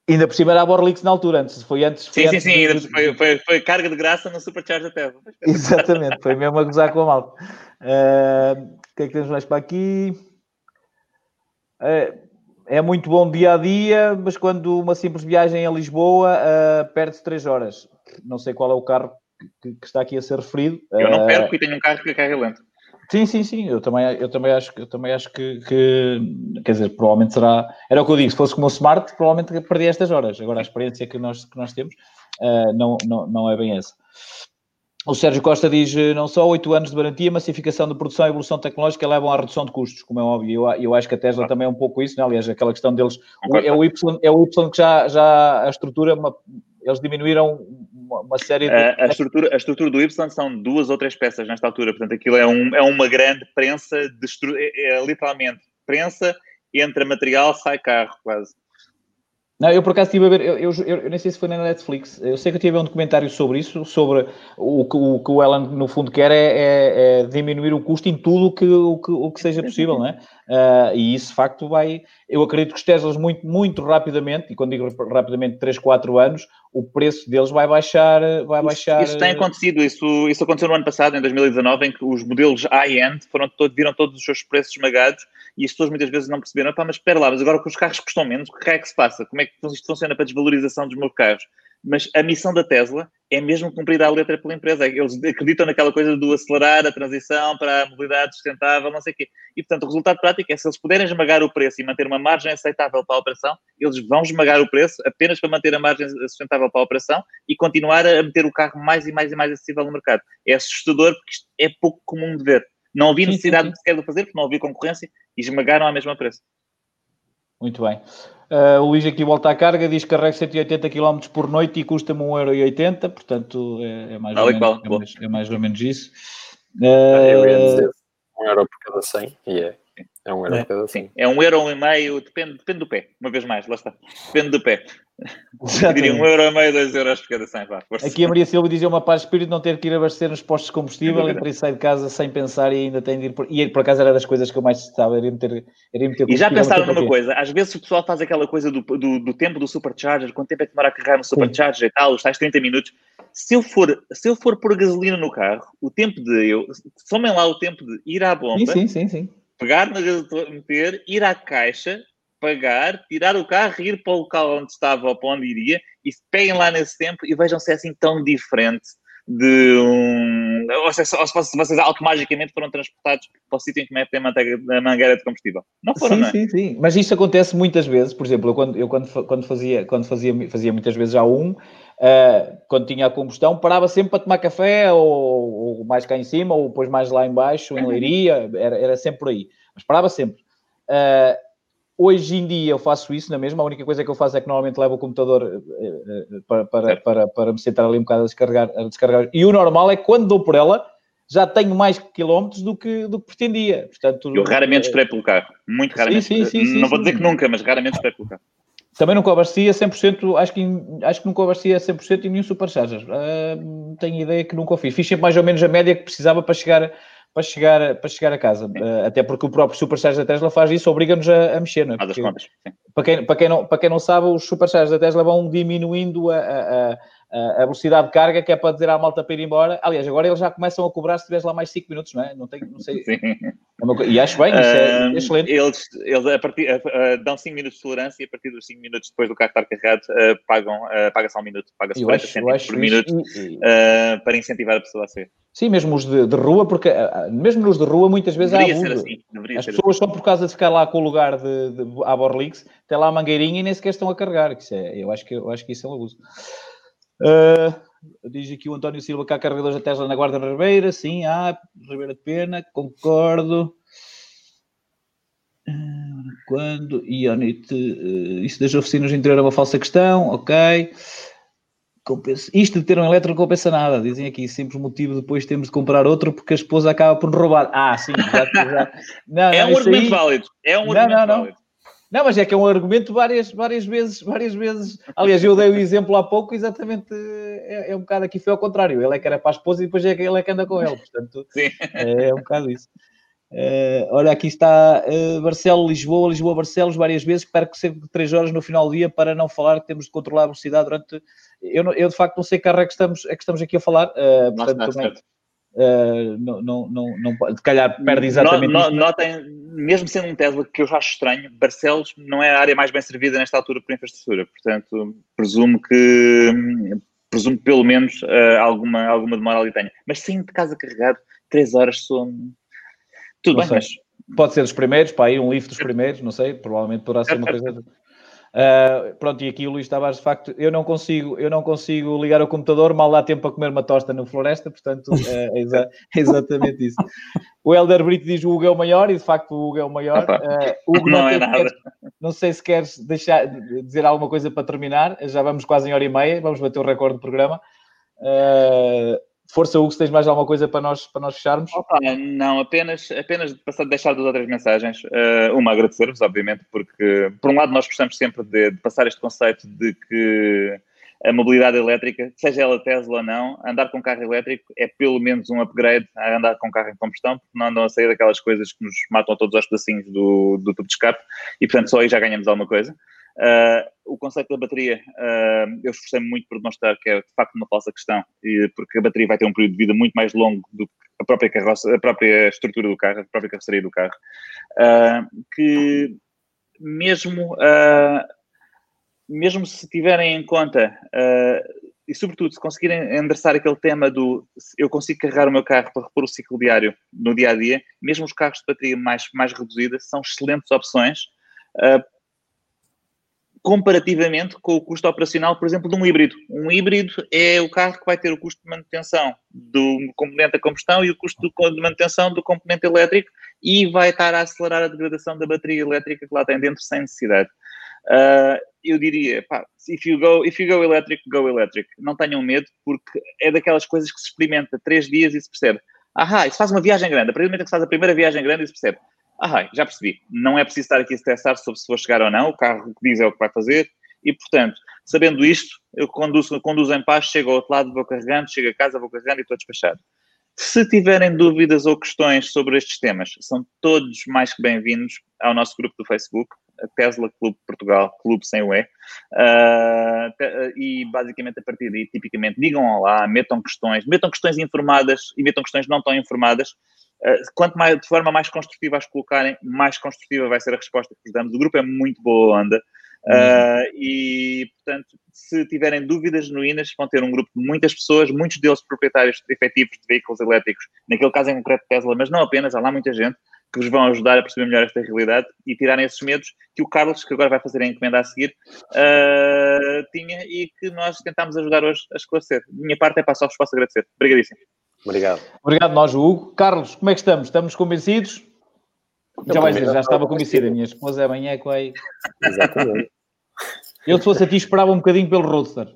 Ainda por cima era a Borlix na altura, antes, foi antes. Foi sim, antes sim, sim, de... foi, foi, foi, carga de graça no Supercharger Tesla. (laughs) Exatamente, foi mesmo a gozar com a malta. Uh, o que é que temos mais para aqui? Uh, é muito bom dia a dia, mas quando uma simples viagem a Lisboa uh, perde-se 3 horas. Não sei qual é o carro que, que, está aqui a ser referido. Eu não perco e tenho um carro que carrega lento. Sim, sim, sim. Eu também, eu também acho, eu também acho que, que, quer dizer, provavelmente será. Era o que eu digo, se fosse como o Smart, provavelmente perdi estas horas. Agora a experiência que nós, que nós temos uh, não, não, não é bem essa. O Sérgio Costa diz eh, não só 8 anos de garantia, massificação de produção e evolução tecnológica levam à redução de custos, como é óbvio. Eu, eu acho que a Tesla também é um pouco isso, né? aliás, aquela questão deles. É o Y, é o y que já, já a estrutura, eles diminuíram uma, uma série de. A, a, estrutura, a estrutura do Y são duas ou três peças nesta altura, portanto, aquilo é, um, é uma grande prensa, de, é, é, literalmente prensa, entra material, sai carro, quase. Não, eu por acaso estive a ver, eu, eu, eu, nem sei se foi na Netflix, eu sei que eu tive um documentário sobre isso, sobre o que o, que o Elon no fundo quer é, é, é, diminuir o custo em tudo que, o, que, o que seja possível, não é? Uh, e isso de facto vai, eu acredito que os Teslas muito, muito rapidamente, e quando digo rapidamente 3, 4 anos, o preço deles vai baixar, vai baixar... Isso, isso tem acontecido, isso, isso aconteceu no ano passado, em 2019, em que os modelos high-end foram todo, viram todos os seus preços esmagados e as pessoas muitas vezes não perceberam, mas espera lá, mas agora que os carros custam menos, o que é que se passa? Como é que isto funciona para a desvalorização dos meus carros? Mas a missão da Tesla é mesmo cumprida a letra pela empresa. Eles acreditam naquela coisa do acelerar a transição para a mobilidade sustentável, não sei o quê. E, portanto, o resultado prático é se eles puderem esmagar o preço e manter uma margem aceitável para a operação, eles vão esmagar o preço apenas para manter a margem sustentável para a operação e continuar a meter o carro mais e mais e mais acessível no mercado. É assustador porque isto é pouco comum de ver. Não havia necessidade sequer de fazer, porque não havia concorrência e esmagaram à mesma preço. Muito bem. Uh, o Luís aqui volta à carga, diz que carrega 180 km por noite e custa-me 1,80€, portanto é, é, mais ou menos, é, mais, é, mais, ou menos isso. Uh, eu ia dizer 1 euro por cada 100 e é. É um euro é. cada Sim, é um euro e meio, depende, depende do pé, uma vez mais, lá está. Depende do pé. Diria um euro e meio, dois euros por cada 100. Vá, Aqui a Maria Silva dizia uma paz de espírito não ter que ir abastecer nos postos de combustível, entra e sai de casa sem pensar e ainda tem de ir. Por... E por acaso era das coisas que eu mais estava, era meter, era meter E já pensaram numa coisa? Às vezes o pessoal faz aquela coisa do, do, do tempo do supercharger, quanto tempo é que demora a carregar no supercharger Sim. e tal, os tais 30 minutos. Se eu, for, se eu for pôr gasolina no carro, o tempo de eu. Somem lá o tempo de ir à bomba. Sim, sim, sim. sim pegar na gasolina, meter, ir à caixa, pagar, tirar o carro, ir para o local onde estava ou para onde iria e peguem lá nesse tempo e vejam se é assim tão diferente de um. Ou se, ou se vocês automaticamente foram transportados para o sítio em que metem a mangueira de combustível. Não foram, sim, não é? Sim, sim, Mas isso acontece muitas vezes. Por exemplo, eu quando, eu quando, quando, fazia, quando fazia, fazia muitas vezes já um, uh, quando tinha a combustão, parava sempre para tomar café, ou, ou, mais cá em cima, ou depois mais lá embaixo, em Leiria, era, era sempre por aí mas parava sempre. Uh, hoje em dia eu faço isso na mesma, a única coisa que eu faço é que normalmente levo o computador uh, para, para, para, para, me sentar ali um bocado a descarregar, a descarregar. E o normal é que quando dou por ela, já tenho mais quilómetros do que, do que pretendia. Portanto, eu raramente esperei pelo carro, muito raramente. Sim, sim, sim, não vou dizer que nunca, mas raramente esperei pelo carro. Também nunca abastecia 100%, acho que, acho que nunca abastecia 100% em nenhum supercharger. Uh, tenho ideia que nunca o fiz. Fiz sempre mais ou menos a média que precisava para chegar para chegar, para chegar a casa. Uh, até porque o próprio Supercharger da Tesla faz isso, obriga-nos a, a, mexer, não é? Porque, para, quem, para, quem não, para quem não sabe, os Superchargers da Tesla vão diminuindo a, a, a, velocidade de carga, que é para dizer à malta para ir embora. Aliás, agora eles já começam a cobrar se tiveres lá mais 5 minutos, não é? Não, tem, não sei. (laughs) E acho bem, isso é excelente. Eles, eles a partir, uh, dão 5 minutos de tolerância e a partir dos 5 minutos depois do carro estar carregado, uh, pagam, uh, paga-se um minuto, paga-se 40 cêntimos por minuto para incentivar a pessoa a ser. Sim, mesmo os de, de rua, porque mesmo nos de rua muitas vezes deveria há abuso. Assim, As pessoas assim. só por causa de ficar lá com o lugar de, de, à Borlix, tem lá a mangueirinha e nem sequer estão a carregar. Isso é, eu, acho que, eu acho que isso é um abuso. Uh, diz aqui o António Silva que há carregadores da Tesla na Guarda Ribeira. Sim, há. Ribeira de Pena, concordo. Uh, quando? Ionit, uh, isso das oficinas interior é uma falsa questão, ok. Compensa. Isto de ter um elétrico não compensa nada. Dizem aqui, simples motivo depois temos de comprar outro porque a esposa acaba por roubar. Ah, sim, já, já. (laughs) Não, é não, um argumento aí... válido. É um não, argumento válido. Não, mas é que é um argumento várias, várias vezes, várias vezes. Aliás, eu dei o exemplo há pouco, exatamente é, é, um bocado aqui foi ao contrário. Ele é que era para a esposa e depois é que ele é que anda com ele. Portanto, é, é, um bocado isso. Uh, olha, aqui está uh, Barcelo, Lisboa, Lisboa, Barcelos, várias vezes, perco cerca de 3 horas no final do dia para não falar que temos de controlar a velocidade durante. Eu, eu de facto não sei que carro é que estamos, é que estamos aqui a falar. Uh, portanto, também, Uh, não, não, não, não, de calhar perde exatamente. No, no, notem, mesmo sendo um Tesla que eu já acho estranho, Barcelos não é a área mais bem servida nesta altura por infraestrutura, portanto, presumo que presumo que pelo menos uh, alguma, alguma demora ali tenha. Mas sim, de casa carregado, 3 horas são. Tudo não bem, sei. mas. Pode ser dos primeiros, para ir um lift dos primeiros, não sei, provavelmente poderá ser uma coisa. Uh, pronto, e aqui o Luís Tavares, de facto, eu não consigo, eu não consigo ligar o computador, mal dá tempo para comer uma tosta na floresta, portanto, é, (laughs) é, exa é exatamente isso. O Helder Brito diz o Hugo é o maior, e de facto o Hugo é o maior. Uh, (laughs) Hugo, não, não é nada. não sei se queres deixar, dizer alguma coisa para terminar, já vamos quase em hora e meia, vamos bater o recorde do programa. Uh, Força, Hugo, se tens mais alguma coisa para nós, para nós fecharmos? Opa, não, apenas, apenas passar, deixar duas outras mensagens. Uh, uma, agradecer-vos, obviamente, porque, por um lado, nós gostamos sempre de, de, passar este conceito de que a mobilidade elétrica, seja ela Tesla ou não, andar com carro elétrico é pelo menos um upgrade a andar com carro em combustão, porque não andam a sair daquelas coisas que nos matam todos aos pedacinhos do, do tubo de escape e, portanto, só aí já ganhamos alguma coisa. Uh, o conceito da bateria, uh, eu esforcei-me muito por demonstrar que é de facto uma falsa questão, e, porque a bateria vai ter um período de vida muito mais longo do que a própria, carroça, a própria estrutura do carro, a própria carroceria do carro, uh, que mesmo, mesmo se tiverem em conta, e sobretudo se conseguirem endereçar aquele tema do eu consigo carregar o meu carro para repor o ciclo diário no dia a dia, mesmo os carros de bateria mais, mais reduzida são excelentes opções comparativamente com o custo operacional, por exemplo, de um híbrido. Um híbrido é o carro que vai ter o custo de manutenção do componente da combustão e o custo de manutenção do componente elétrico e vai estar a acelerar a degradação da bateria elétrica que lá tem dentro sem necessidade. Uh, eu diria, pá, if you, go, if you go electric, go electric. Não tenham medo, porque é daquelas coisas que se experimenta três dias e se percebe. Ah, isso faz uma viagem grande. A partir do momento que se faz a primeira viagem grande e se percebe ah, já percebi. Não é preciso estar aqui a estressar sobre se vou chegar ou não. O carro que diz é o que vai fazer. E, portanto, sabendo isto, eu conduzo, conduzo em paz, chego ao outro lado, vou carregando, chego a casa, vou carregando e estou despachado. Se tiverem dúvidas ou questões sobre estes temas, são todos mais que bem-vindos ao nosso grupo do Facebook, Tesla Clube Portugal, Clube sem o E. Uh, e basicamente a partir daí, tipicamente, digam olá, metam questões, metam questões informadas e metam questões não tão informadas, quanto mais, de forma mais construtiva as colocarem, mais construtiva vai ser a resposta que vos damos. O grupo é muito boa onda. Uhum. Uh, e, portanto, se tiverem dúvidas genuínas, vão ter um grupo de muitas pessoas, muitos deles proprietários efetivos de veículos elétricos, naquele caso em concreto Tesla, mas não apenas, há lá muita gente que vos vão ajudar a perceber melhor esta realidade e tirarem esses medos que o Carlos, que agora vai fazer a encomenda a seguir, uh, tinha e que nós tentámos ajudar hoje a esclarecer. minha parte é para só vos posso agradecer. Obrigadíssimo. Obrigado. Obrigado nós, Hugo. Carlos, como é que estamos? Estamos convencidos? já vais dizer, já estava convencida. A minha esposa amanhã é que vai. Exatamente. Eu, se fosse a ti, esperava um bocadinho pelo Roadster.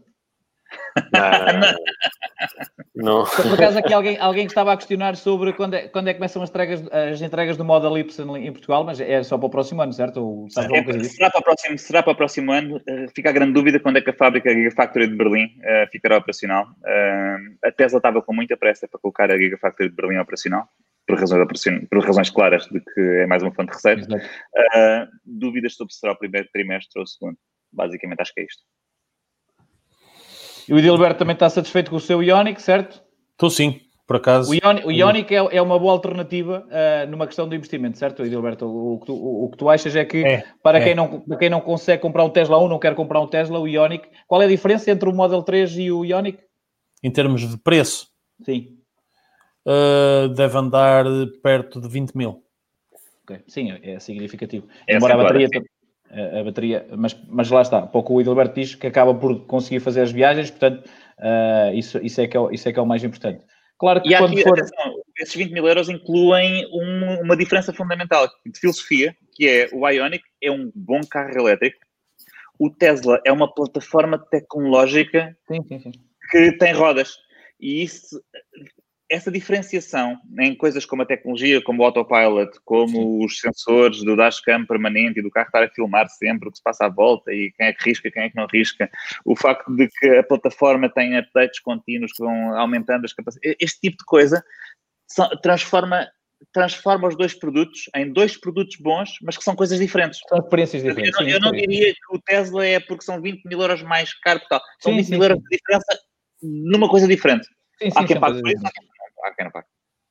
Não. Por acaso aqui alguém, alguém que estava a questionar sobre quando é, quando é que começam as entregas, as entregas do Model Y em Portugal, mas é só para o próximo ano, certo? Ou, é, será, para o próximo, será para o próximo ano. Uh, fica a grande dúvida quando é que a fábrica a Gigafactory de Berlim uh, ficará operacional. Uh, a Tesla estava com muita pressa para colocar a Gigafactory de Berlim operacional. Por razões, por razões claras de que é mais uma fonte de receita. dúvidas sobre se será o primeiro trimestre ou o segundo. Basicamente, acho que é isto. E o Edilberto também está satisfeito com o seu Ionic, certo? Estou sim. Por acaso. O Ionic, o Ionic é, é, uma boa alternativa uh, numa questão do investimento, certo, Edilberto? O, o, que tu, o, o que tu achas é que é, para, é. Quem não, para quem não consegue comprar um Tesla 1, não quer comprar um Tesla, o Ionic, qual é a diferença entre o Model 3 e o Ionic? Em termos de preço? Sim. Uh, deve andar perto de 20 mil. Okay. Sim, é significativo. É Embora a bateria, a, a, bateria, mas, mas lá está, pouco o Edilberto diz que acaba por conseguir fazer as viagens, portanto, uh, isso, isso, é que é, isso é que é o mais importante. Claro que e quando aqui, for... Atenção, esses 20 mil euros incluem um, uma diferença fundamental de filosofia, que é o Ionic é um bom carro elétrico, o Tesla é uma plataforma tecnológica sim, sim, sim. que tem rodas. E isso essa diferenciação em coisas como a tecnologia, como o autopilot, como os sensores do dashcam permanente e do carro estar a filmar sempre o que se passa à volta e quem é que risca, quem é que não risca, o facto de que a plataforma tem updates contínuos que vão aumentando as capacidades, este tipo de coisa transforma transforma os dois produtos em dois produtos bons, mas que são coisas diferentes. São experiências diferentes. Eu, não, eu não diria que o Tesla é porque são 20 mil euros mais caro que tal. São sim, 20 sim, mil euros de diferença numa coisa diferente. Sim, sim, há quem pague por isso, há quem quem não.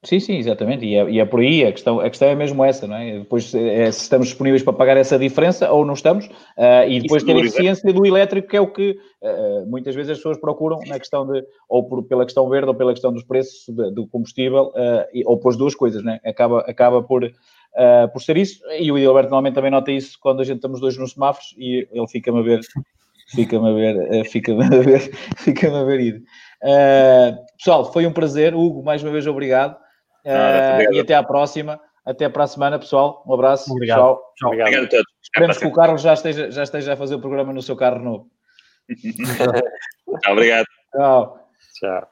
Sim, sim, exatamente. E é, e é, por aí, a questão, a questão é mesmo essa, não é? Depois, é, se estamos disponíveis para pagar essa diferença ou não estamos, uh, e depois ter a eficiência do elétrico, que é o que uh, muitas vezes as pessoas procuram na questão de, ou por, pela questão verde ou pela questão dos preços de, do combustível, uh, e, ou por as duas coisas, né? Acaba, acaba por, por ser isso, e o Alberto normalmente também nota isso quando a gente estamos dois nos semáforos e ele fica-me a ver, fica-me a ver, fica-me a ver, (laughs) fica-me a ver ir. Pessoal, foi um prazer, Hugo, mais uma vez obrigado. Uh, e até à próxima. Até para a semana, pessoal. Um abraço. Obrigado. Tchau. Tchau. Obrigado a todos. Esperemos que o Carlos já esteja, já esteja a fazer o programa no seu carro novo. (laughs) (laughs) Obrigado. Tchau. Tchau.